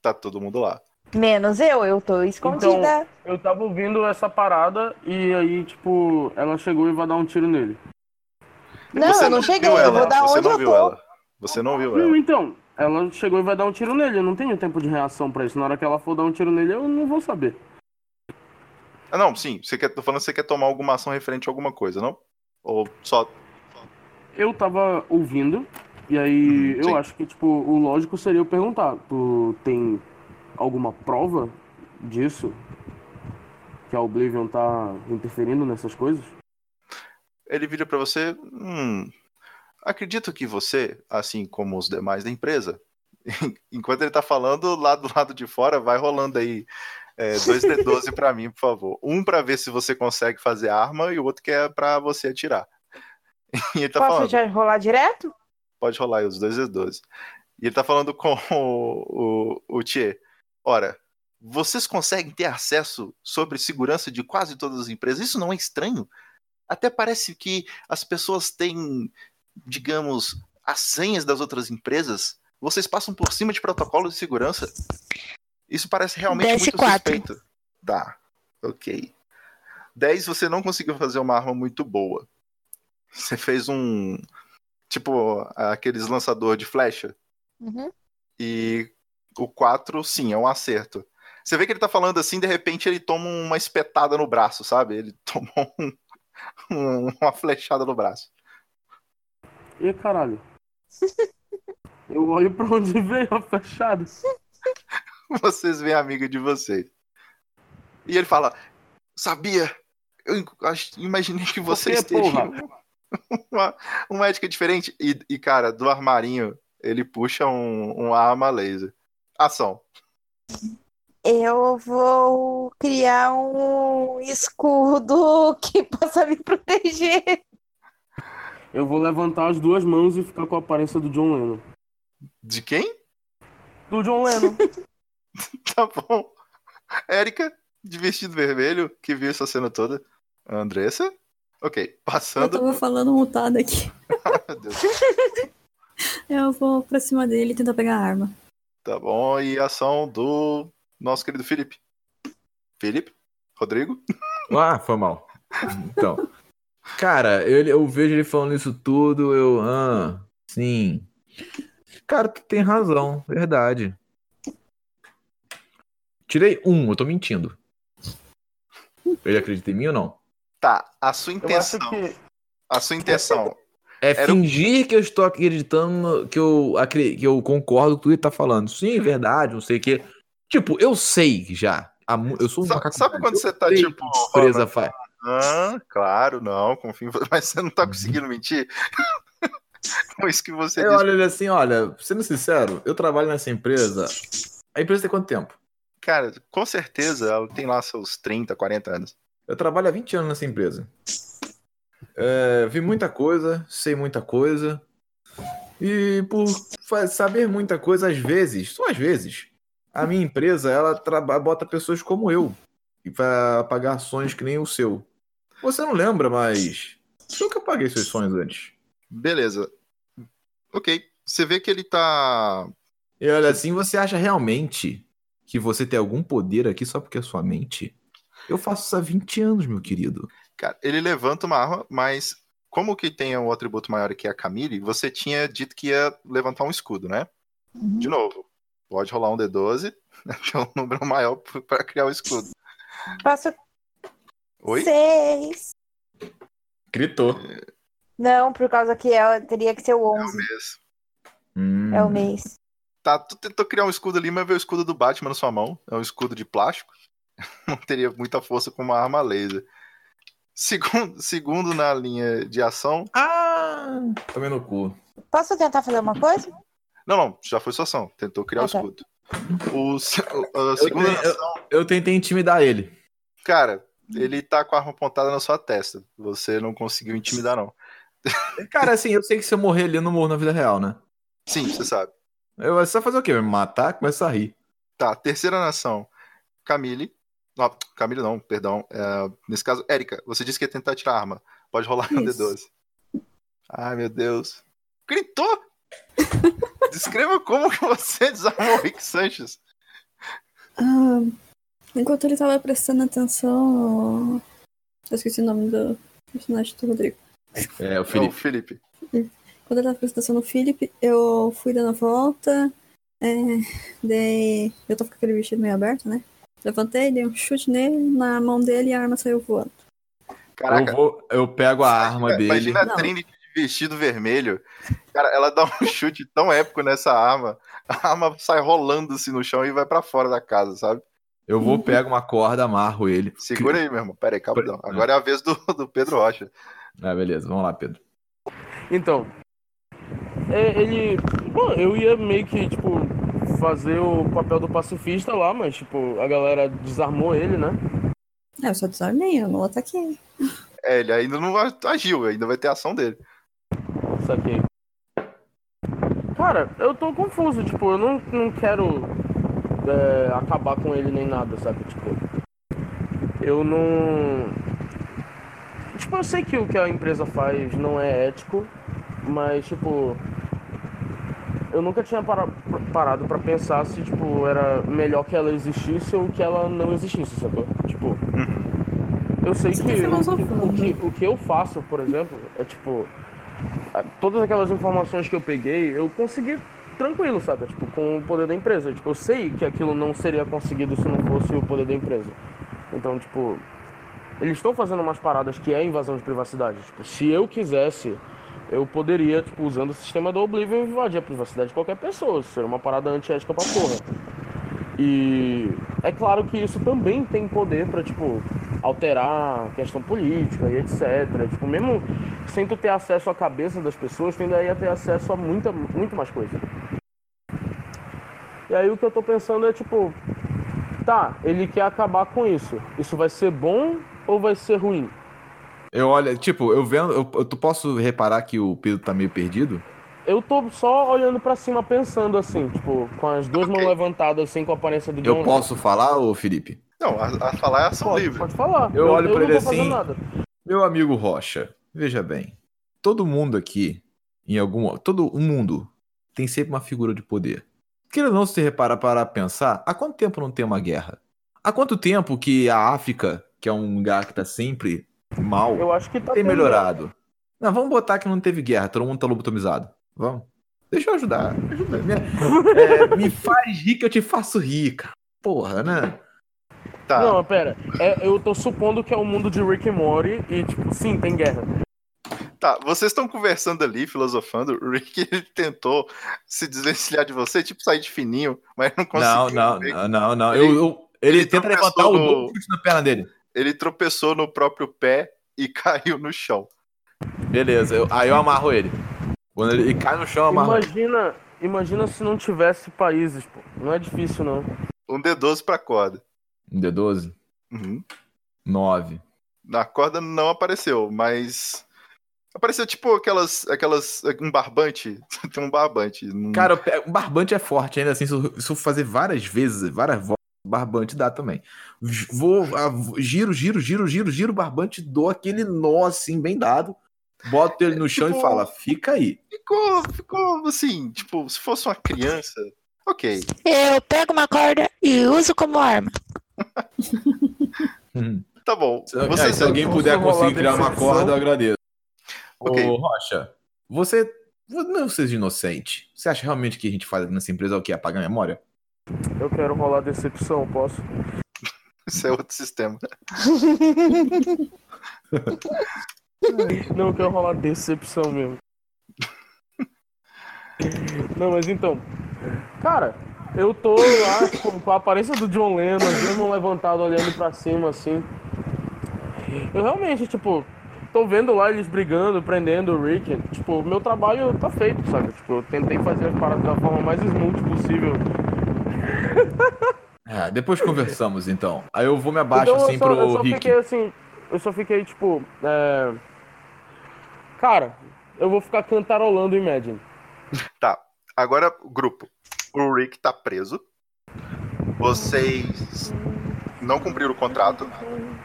Tá todo mundo lá. Menos eu, eu tô escondida. Eu tava ouvindo essa parada e aí, tipo, ela chegou e vai dar um tiro nele. Não, Você eu não cheguei, viu eu ela, vou dar Você onde não eu viu tô. ela. Você não viu ela. Não, então, ela chegou e vai dar um tiro nele. Eu não tenho tempo de reação pra isso. Na hora que ela for dar um tiro nele, eu não vou saber. Ah, não, sim. Você quer, tô falando que você quer tomar alguma ação referente a alguma coisa, não? Ou só. Eu tava ouvindo, e aí sim. eu acho que, tipo, o lógico seria eu perguntar: tu tem alguma prova disso? Que a Oblivion tá interferindo nessas coisas? Ele vira pra você. Hum, acredito que você, assim como os demais da empresa, *laughs* enquanto ele tá falando, lá do lado de fora, vai rolando aí é, dois D12 pra mim, por favor. Um pra ver se você consegue fazer arma e o outro que é pra você atirar. *laughs* E ele tá Posso falando. já rolar direto? Pode rolar aí os dois D12. E ele tá falando com o, o, o Tchê. Ora, vocês conseguem ter acesso sobre segurança de quase todas as empresas? Isso não é estranho? Até parece que as pessoas têm, digamos, as senhas das outras empresas. Vocês passam por cima de protocolos de segurança. Isso parece realmente Desce muito quatro. suspeito. Tá, ok. 10 você não conseguiu fazer uma arma muito boa. Você fez um. Tipo, aqueles lançador de flecha. Uhum. E o 4, sim, é um acerto. Você vê que ele tá falando assim, de repente ele toma uma espetada no braço, sabe? Ele *laughs* tomou um- um- uma flechada no braço. E caralho. *laughs* Eu olho pra onde veio a fechada. *laughs* Vocês veem a amiga de vocês. E ele fala: Sabia? Eu imaginei que vocês teriam uma, uma ética diferente. E, e, cara, do armarinho, ele puxa um, uma arma laser. Ação. Eu vou criar um escudo *laughs* que possa me proteger. Eu vou levantar as duas mãos e ficar com a aparência do John Lennon. De quem? Do John Lennon. *laughs* Tá bom. Érica, de vestido vermelho, que viu essa cena toda. Andressa? Ok, Eu passando. tava falando mutado aqui. *laughs* Meu Deus. Eu vou pra cima dele e tentar pegar a arma. Tá bom, e ação do nosso querido Felipe. Felipe? Rodrigo? Ah, foi mal. Então. Cara, eu, eu vejo ele falando isso tudo, eu. Ah, sim. Cara, tu tem razão, verdade. Tirei um, eu tô mentindo. Ele acredita em mim ou não? Tá, a sua Eu acho intenção. que. A sua intenção. É Era o- fingir que eu estou acreditando, que eu, que eu concordo com tudo que ele tá falando. Sim, verdade, não sei o quê. Tipo, eu sei já. Eu sou um Sa- macaco. sabe quando você tá, sei tipo, Surpresa faz. Ah, claro, não, confio. *laughs* Mas você não tá conseguindo mentir? *laughs* Com isso que você Eu disse. olho ele assim, olha, sendo sincero, eu trabalho nessa empresa. A empresa tem quanto tempo? Cara, com certeza ela tem lá seus 30, 40 anos. Eu trabalho há 20 anos nessa empresa. É, vi muita coisa, sei muita coisa. E por saber muita coisa, às vezes, só às vezes, a minha empresa, ela bota pessoas como eu. E pra pagar sonhos que nem o seu. Você não lembra, mas. Eu que paguei seus sonhos antes. Beleza. Ok. Você vê que ele tá. E olha, assim, você acha realmente que você tem algum poder aqui só porque é sua mente? Eu faço isso há 20 anos, meu querido. Cara, ele levanta uma arma, mas como que tem o atributo maior que é a Camille, você tinha dito que ia levantar um escudo, né? Uhum. De novo. Pode rolar um D12, *laughs* que é um número maior pra criar o escudo. Faço Oi? seis. Gritou. Não, por causa que é, teria que ser o É o 11. mês. Hum. É o mês. Tá, tu tentou criar um escudo ali, mas veio o escudo do Batman na sua mão. É um escudo de plástico. *laughs* Não teria muita força com uma arma laser. Segundo, segundo na linha de ação. Ah! Tomei no cu. Posso tentar fazer uma coisa? Não, não, já foi sua ação. Tentou criar o Ah, tá. escudo. O, a Eu, segunda tenho- ação, eu- eu tentei intimidar ele. cara, ele tá com a arma apontada na sua testa. Você não conseguiu intimidar, não. *laughs* Cara, assim, eu sei que se eu morrer ali, eu não morro na vida real, né? Sim, você sabe. Eu, você vai fazer o quê? Me matar? Começar a rir. Tá, terceira nação. Camille. Não, Camille não, perdão. É, nesse caso, Érica, você disse que ia tentar tirar a arma. Pode rolar no Isso. D12. Ai, meu Deus. Gritou! *laughs* Descreva como que você *laughs* desarmou o Rick Sanches. Ah, enquanto ele tava prestando atenção. Eu esqueci o nome do personagem do Rodrigo. É, o É o Felipe. Felipe. Quando ele tava prestando atenção no Felipe, eu fui dando a volta. É, daí. Eu tava com aquele vestido meio aberto, né? Levantei, dei um chute nele, na mão dele e a arma saiu voando. Caraca, Eu, vou, eu pego a arma dele. imagina a. Trinity de vestido vermelho. Cara, ela dá um *laughs* chute tão épico nessa arma. A arma sai rolando assim no chão e vai pra fora da casa, sabe? Eu vou, pego uma corda, amarro ele. Segura aí, meu irmão. Pera aí, calma. Agora é a vez do, do Pedro Rocha. Ah, beleza, vamos lá, Pedro. Então, é, ele. Bom, eu ia meio que, tipo, fazer o papel do pacifista lá, mas, tipo, a galera desarmou ele, né? É, eu só desarmei, eu não ataquei. É, ele ainda não agiu, ainda vai ter a ação dele. Saquei. Cara, eu tô confuso, tipo, eu não, não quero é, acabar com ele nem nada, sabe? Tipo, eu não. Tipo, eu sei que o que a empresa faz não é ético, mas, tipo. Eu nunca tinha para- parado pra pensar se, tipo, era melhor que ela existisse ou que ela não existisse, sacou? Tipo. Eu sei que, tá o, que, filosofando. o que eu faço, por exemplo, é tipo. Todas aquelas informações que eu peguei, eu consegui tranquilo, sabe? Tipo, com o poder da empresa. Tipo, eu sei que aquilo não seria conseguido se não fosse o poder da empresa. Então, tipo, eles estão fazendo umas paradas que é invasão de privacidade. Tipo, se eu quisesse, eu poderia, tipo, usando o sistema do Oblivion, invadir a privacidade de qualquer pessoa. Isso seria uma parada antiética pra porra. E é claro que isso também tem poder pra, tipo, alterar a questão política e etc. Tipo, mesmo sem tu ter acesso à cabeça das pessoas, tu ainda ia ter acesso a muita, muito mais coisa. E aí o que eu tô pensando é, tipo, tá, ele quer acabar com isso. Isso vai ser bom ou vai ser ruim? Eu olho, tipo, eu vendo, eu, eu tu posso reparar que o Pedro tá meio perdido? Eu tô só olhando pra cima pensando assim, tipo, com as duas mãos levantadas assim com a aparência do John. Eu posso falar, ô Felipe? Não, a, a falar é ação Pode, livre. pode falar. Eu olho pra não ele assim. nada. Meu amigo Rocha, veja bem. Todo mundo aqui, em algum. Todo o mundo tem sempre uma figura de poder. Queira ou não se repara para pensar, há quanto tempo não tem uma guerra? Há quanto tempo que a África, que é um lugar que tá sempre mal, Eu acho que tá tem melhorado? Não, vamos botar que não teve guerra, todo mundo tá lobotomizado. Vamos. Deixa eu ajudar. Ajuda. Me, é, me faz rir que eu te faço rir, cara. Porra, né? Tá. Não, pera. É, eu tô supondo que é o mundo de Rick e Morty e, tipo, sim, tem guerra. Tá, vocês estão conversando ali, filosofando. O Rick *laughs* ele tentou se desvencilhar de você, tipo sair de fininho, mas não conseguiu. Não, não, Ele- não, não, não. Ele- Eu, eu- ele, ele tenta levantar o no- na perna dele. Ele tropeçou no próprio pé e *laughs* caiu no chão. Beleza, eu- aí eu amarro ele. Quando ele cai no chão, eu amarro. ele. Imagina, imagina se não tivesse países, pô. Não é difícil, não. Um D12 pra corda. Um D12? Uhum. 9. Na corda não apareceu, mas. Apareceu tipo aquelas. aquelas um barbante. *laughs* Tem um barbante. Cara, o barbante é forte, ainda assim, se eu, se eu fazer várias vezes, várias voltas, barbante dá também. Vou, ah, vou- giro, giro, giro, giro, giro barbante, dou aquele nó assim, bem dado, boto ele no chão Tipo- e fala, fica aí. Ficou, ficou assim, tipo, se fosse uma criança. Ok. Eu pego uma corda e uso como arma. Hum. Tá bom. Se, é, Vocês se alguém puder conseguir criar uma corda, eu agradeço. Ok. Ô, Rocha, você não seja inocente. Você acha realmente que a gente faz nessa empresa é o quê? Apagar a memória? Eu quero rolar decepção, posso? *laughs* Isso é outro sistema. *laughs* Não, eu quero rolar decepção mesmo. Não, mas então. Cara, eu tô lá com a aparência do John Lennon, mãos levantadas olhando pra cima assim. Eu realmente, tipo, tô vendo lá eles brigando, prendendo o Rick. Tipo, meu trabalho tá feito, sabe? Tipo, eu tentei fazer as paradas da forma mais smooth possível. É, depois conversamos, então. Aí eu vou me abaixo Então, assim só, pro eu só Rick. fiquei assim, eu só fiquei tipo, é... cara, eu vou ficar cantarolando Imagine. *laughs* Tá. Agora, grupo. O Rick tá preso. Vocês não cumpriram o contrato.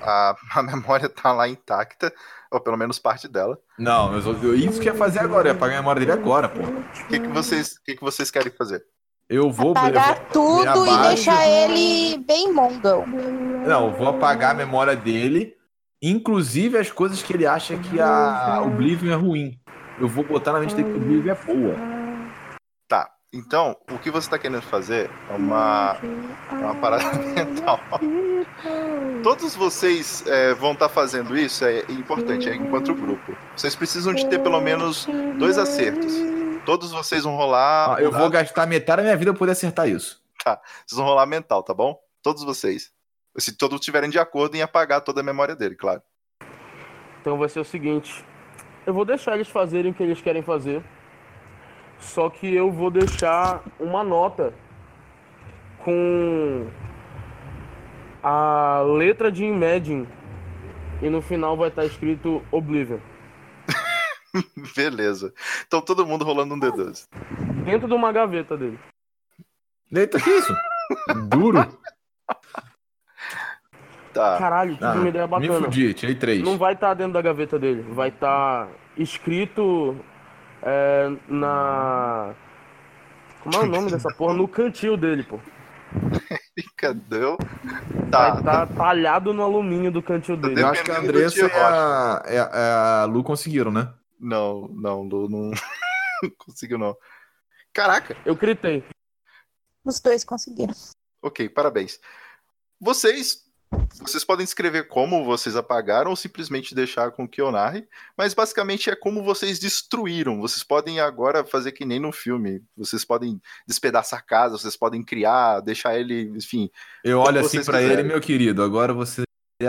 A, *laughs* a memória tá lá intacta. Ou pelo menos parte dela. Não, eu, eu- isso que eu ia fazer agora, ia apagar a memória dele agora, pô. O que, que, vocês, o que, que vocês querem fazer? Eu vou. Apagar eu vou- tudo e abaixo. deixar ele bem mongão. Não, eu vou apagar a memória dele, inclusive as coisas que ele acha que a Oblivion é ruim. Eu vou botar na mente dele que o Oblivion é boa. Tá. Então, o que você tá querendo fazer é uma, é uma parada *laughs* mental. Todos vocês é, vão estar fazendo isso, é importante, é enquanto grupo. Vocês precisam de ter pelo menos dois acertos. Todos vocês vão rolar. Ah, eu vou gastar metade da minha vida pra poder acertar isso. Vocês vão rolar mental, tá bom? Todos vocês. Se todos estiverem de acordo em apagar toda a memória dele, claro. Então vai ser o seguinte: eu vou deixar eles fazerem o que eles querem fazer, só que eu vou deixar uma nota com a letra de Imagine e no final vai estar escrito Oblivion. *laughs* Beleza. Então todo mundo rolando um D12. Dentro de uma gaveta dele. Eita, que isso? Duro? Tá. Caralho, que Ah, uma ideia me bacana. fudi, tirei três. Não vai estar dentro da gaveta dele, vai estar escrito é, na. Como é o nome dessa *laughs* porra? No cantil dele, pô. Cadê? eu? Vai Tá. estar talhado no alumínio do cantil dele. Eu acho que a Andressa e a, e a- a Lu conseguiram, né? Não, não, Lu, não *laughs* conseguiu não. Caraca, Eu gritei. Os dois conseguiram. ok, parabéns. Vocês, vocês podem escrever como vocês apagaram ou simplesmente deixar com que eu narre, mas basicamente é como vocês destruíram. Vocês podem agora fazer que nem no filme. Vocês podem despedaçar a casa, vocês podem criar, deixar ele, enfim. Eu olho assim quiserem. ele, meu querido. Agora você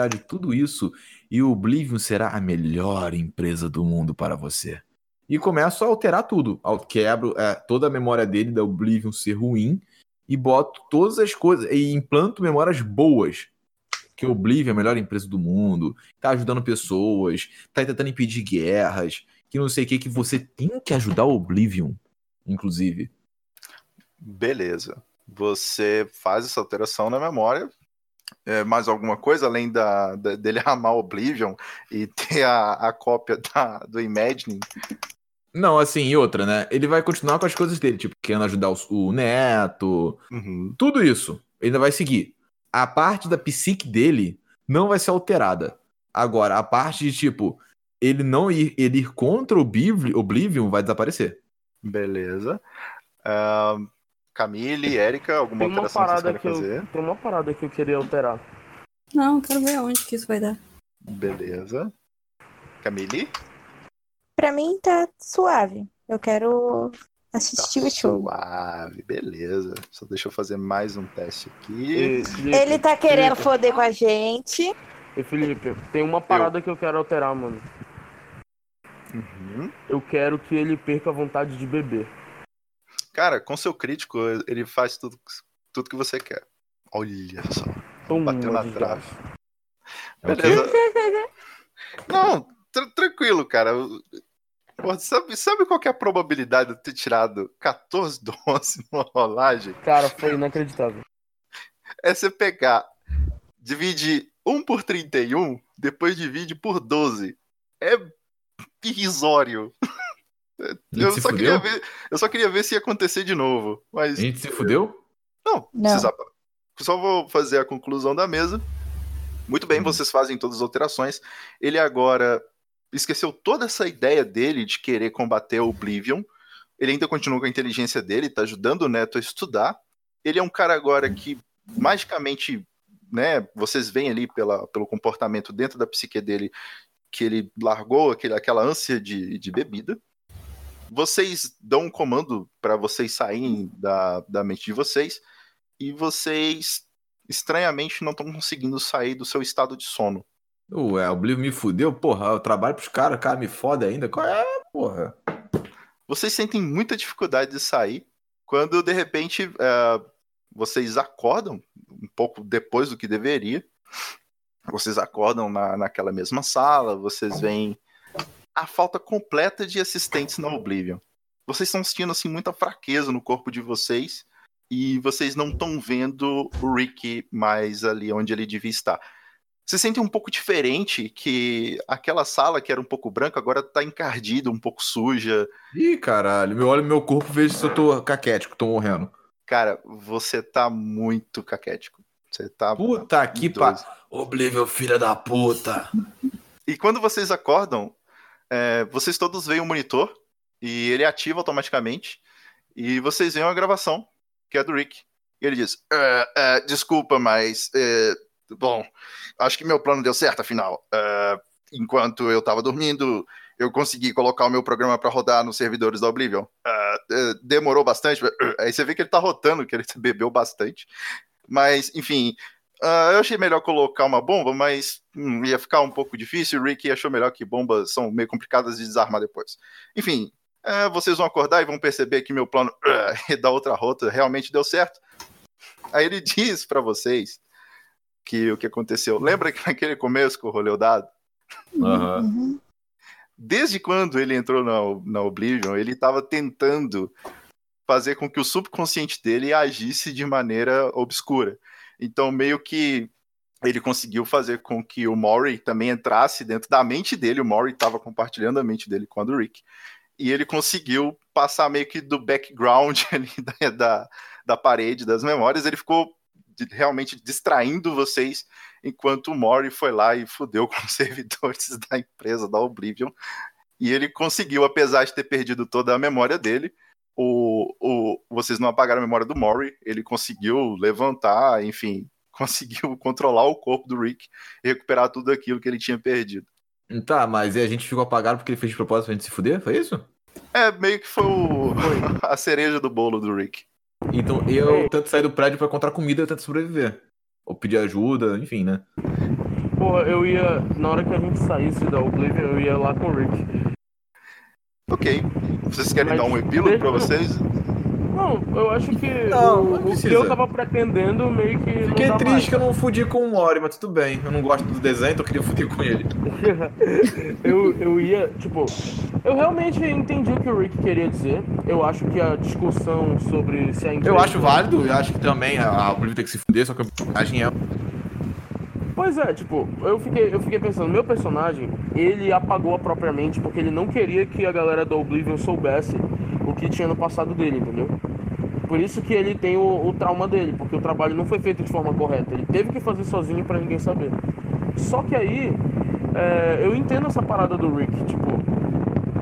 de tudo isso e o Oblivion será a melhor empresa do mundo para você. E começo a alterar tudo. Quebro é, toda a memória dele da Oblivion ser ruim e boto todas as coisas e implanto memórias boas. Que o Oblivion é a melhor empresa do mundo, tá ajudando pessoas, tá tentando impedir guerras, que não sei o que, que você tem que ajudar o Oblivion, inclusive. Beleza. Você faz essa alteração na memória. É, mais alguma coisa além da, da- dele *laughs* amar Oblivion e ter a, a cópia da, do Imagining? Não, assim, e outra, né? Ele vai continuar com as coisas dele, tipo, querendo ajudar o, o neto, Uhum. tudo isso. Ele ainda vai seguir. A parte da psique dele não vai ser alterada. Agora, a parte de, tipo, ele não ir, ele ir contra o Oblivion, vai desaparecer. Beleza. Ahn, Camille, Érica, alguma Tem uma alteração que vocês parada querem que eu, fazer? tem uma parada que eu queria alterar. Não, quero ver onde que isso vai dar. Beleza. Camille? Pra mim tá suave. Eu quero Tá assistir o show. suave, beleza. Só deixa eu fazer mais um teste aqui. E, Felipe, Ele tá querendo Felipe, foder com a gente. E Felipe, tem uma parada que eu quero alterar, mano. Uhum. Eu quero que ele perca a vontade de beber. Cara, com seu crítico, ele faz tudo, tudo que você quer. Olha só. Toma, Bateu na desgraça. É? Beleza. *laughs* Não, tra- tranquilo, cara. Pô, sabe, sabe qual que é a probabilidade de eu ter tirado 14 do 11 numa rolagem? Cara, foi inacreditável. É você pegar, divide 1 por 31, depois divide por 12. É irrisório. *laughs* Eu só, queria ver, eu só queria ver se ia acontecer de novo. Mas A gente se fudeu? não, Não. só vou fazer a conclusão da mesa. Muito bem, Uhum. vocês fazem todas as alterações. Ele agora esqueceu toda essa ideia dele de querer combater o Oblivion. Ele ainda continua com a inteligência dele, tá ajudando o Neto a estudar. Ele é um cara agora que magicamente, né, vocês veem ali pela, pelo comportamento dentro da psique dele que ele largou aquele, aquela ânsia de, de bebida. Vocês dão um comando para vocês saírem da, da mente de vocês e vocês estranhamente não estão conseguindo sair do seu estado de sono. Ué, o Oblivion me fudeu? Porra, eu trabalho pros caras, o cara me foda ainda. Qual é, porra? Vocês sentem muita dificuldade de sair quando de repente é, vocês acordam um pouco depois do que deveria. Vocês acordam na, naquela mesma sala, vocês veem a falta completa de assistentes na Oblivion. Vocês estão sentindo assim muita fraqueza no corpo de vocês e vocês não estão vendo o Rick mais ali onde ele devia estar. Você sente um pouco diferente que aquela sala que era um pouco branca agora está encardida, um pouco suja. Ih, caralho, eu olho meu corpo e vejo se eu tô caquético, tô morrendo. Cara, você tá muito caquético. Você tá. Puta que pa... Oblivion, filha da puta. E quando vocês acordam, é, vocês todos veem o monitor e ele ativa automaticamente. E vocês veem uma gravação, que é do Rick. E ele diz: "É, é, Desculpa, mas. é, bom, acho que meu plano deu certo, afinal. Enquanto eu tava dormindo, eu consegui colocar o meu programa para rodar nos servidores da Oblivion. Demorou bastante. Aí você vê que ele tá rotando, que ele *laughs* bebeu bastante. Mas, enfim, ah, eu achei melhor colocar uma bomba, mas hum, ia ficar um pouco difícil. O Rick achou melhor que bombas são meio complicadas de desarmar depois. Enfim, é, vocês vão acordar e vão perceber que meu plano uh, *laughs* da outra rota realmente deu certo. Aí ele *laughs* diz para vocês que o que aconteceu. Lembra que naquele começo que eu rolei o dado? Uhum. Desde quando ele entrou na, na Oblivion, ele estava tentando fazer com que o subconsciente dele agisse de maneira obscura. Então, meio que ele conseguiu fazer com que o Mori também entrasse dentro da mente dele. O Mori estava compartilhando a mente dele com a do Rick. E ele conseguiu passar meio que do background *laughs* ali da, da, da parede das memórias. Ele ficou realmente distraindo vocês, enquanto o Mori foi lá e fudeu *laughs* com os servidores da empresa, da Oblivion. E ele conseguiu, apesar de ter perdido toda a memória dele, o, o, vocês não apagaram a memória do Mori, ele conseguiu levantar, enfim, *laughs* conseguiu controlar o corpo do Rick e recuperar tudo aquilo que ele tinha perdido. Tá, mas e a gente ficou apagado porque ele fez de propósito pra gente se fuder? Foi isso? É, meio que foi o- *laughs* a cereja do bolo do Rick. Então eu tento sair do prédio pra encontrar comida e eu tento sobreviver. Ou pedir ajuda, enfim, né? Porra, eu ia. Na hora que a gente saísse da Oblivion, eu ia lá com o Rick. Ok. Vocês querem Mas dar um epílogo pra vocês? Não, eu acho que Não, o, não o que eu tava pretendendo meio que. não Fiquei dá triste mais. que eu não fudi com o Mori, mas tudo bem. Eu não gosto do desenho, então eu queria fuder com ele. *laughs* eu, eu ia, tipo, eu realmente entendi o que o Rick queria dizer. Eu acho que a discussão sobre se a empresa... Eu acho válido, eu acho que também a a Oblivion tem que se fuder, só que a personagem é. Pois é, tipo, eu fiquei, eu fiquei pensando, meu personagem, ele apagou a própria mente porque ele não queria que a galera da Oblivion soubesse o que tinha no passado dele, entendeu? Por isso que ele tem o, o trauma dele, porque o trabalho não foi feito de forma correta. Ele teve que fazer sozinho pra ninguém saber. Só que aí, é, eu entendo essa parada do Rick, tipo,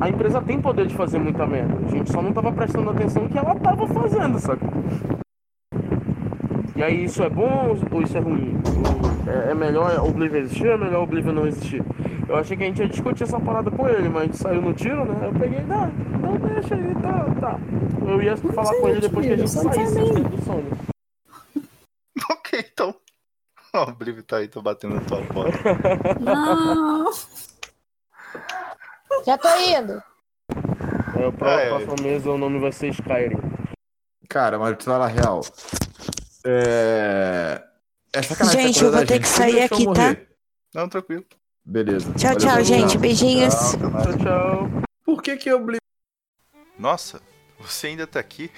a empresa tem poder de fazer muita merda. A gente só não tava prestando atenção que ela tava fazendo, saca? E aí, isso é bom ou isso é ruim? O- É, é melhor a Oblivion existir ou é melhor a Oblivion não existir? Eu achei que a gente ia discutir essa parada com ele, mas a gente saiu no tiro, né? Eu peguei, não, não deixa ele, tá, tá. Eu ia falar com ele depois que a gente saísse do sono. *laughs* Ok, então. *laughs* Ó, o Oblivion tá aí, tô batendo na tua porta. Não. Já tô indo. É, o pró- É, é. próxima mesa o nome vai ser Skyrim. Cara, mas te falar a real. É. É sacanagem Gente, eu vou ter gente. que sair aqui, morrer? Não, tranquilo. Beleza. Tchau, Valeu, tchau, gente. Beijinhos. Tchau. Tchau, tchau. Por que que eu Nossa, você ainda tá aqui?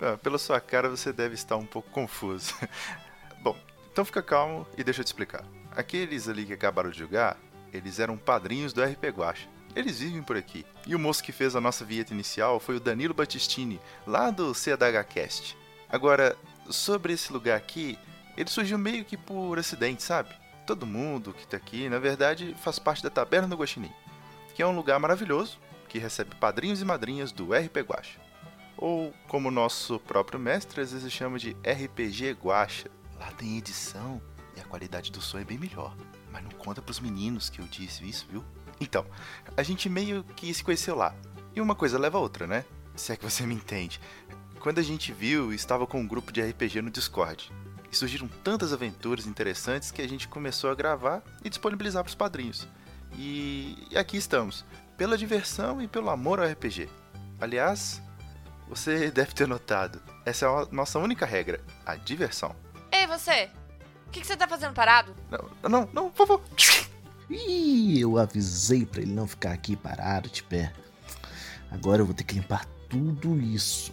Ah, *laughs* Pela sua cara, você deve estar um pouco confuso. *laughs* Bom, então fica calmo e deixa eu te explicar. Aqueles ali que acabaram de jogar, eles eram padrinhos do RP Guacha. Eles vivem por aqui. E o moço que fez a nossa vinheta inicial foi o Danilo Battistini, lá do CDHcast. Agora, sobre esse lugar aqui, ele surgiu meio que por acidente, sabe? Todo mundo que tá aqui, na verdade, faz parte da Taberna do Guaxinim, que é um lugar maravilhoso que recebe padrinhos e madrinhas do RP Guacha. Ou, como nosso próprio mestre às vezes chama de RPG Guacha. Lá tem edição e a qualidade do som é bem melhor. Mas não conta pros meninos que eu disse isso, viu? Então, a gente meio que se conheceu lá. E uma coisa leva a outra, né? Se é que você me entende. Quando a gente viu, estava com um grupo de RPG no Discord. E surgiram tantas aventuras interessantes que a gente começou a gravar e disponibilizar para os padrinhos. E e aqui estamos, pela diversão e pelo amor ao RPG. Aliás, você *laughs* deve ter notado, essa é a nossa única regra, a diversão. Ei, você! O que, que você tá fazendo parado? Não, não, não, por favor. Ih, eu avisei pra ele não ficar aqui parado de pé. Agora eu vou ter que limpar tudo isso.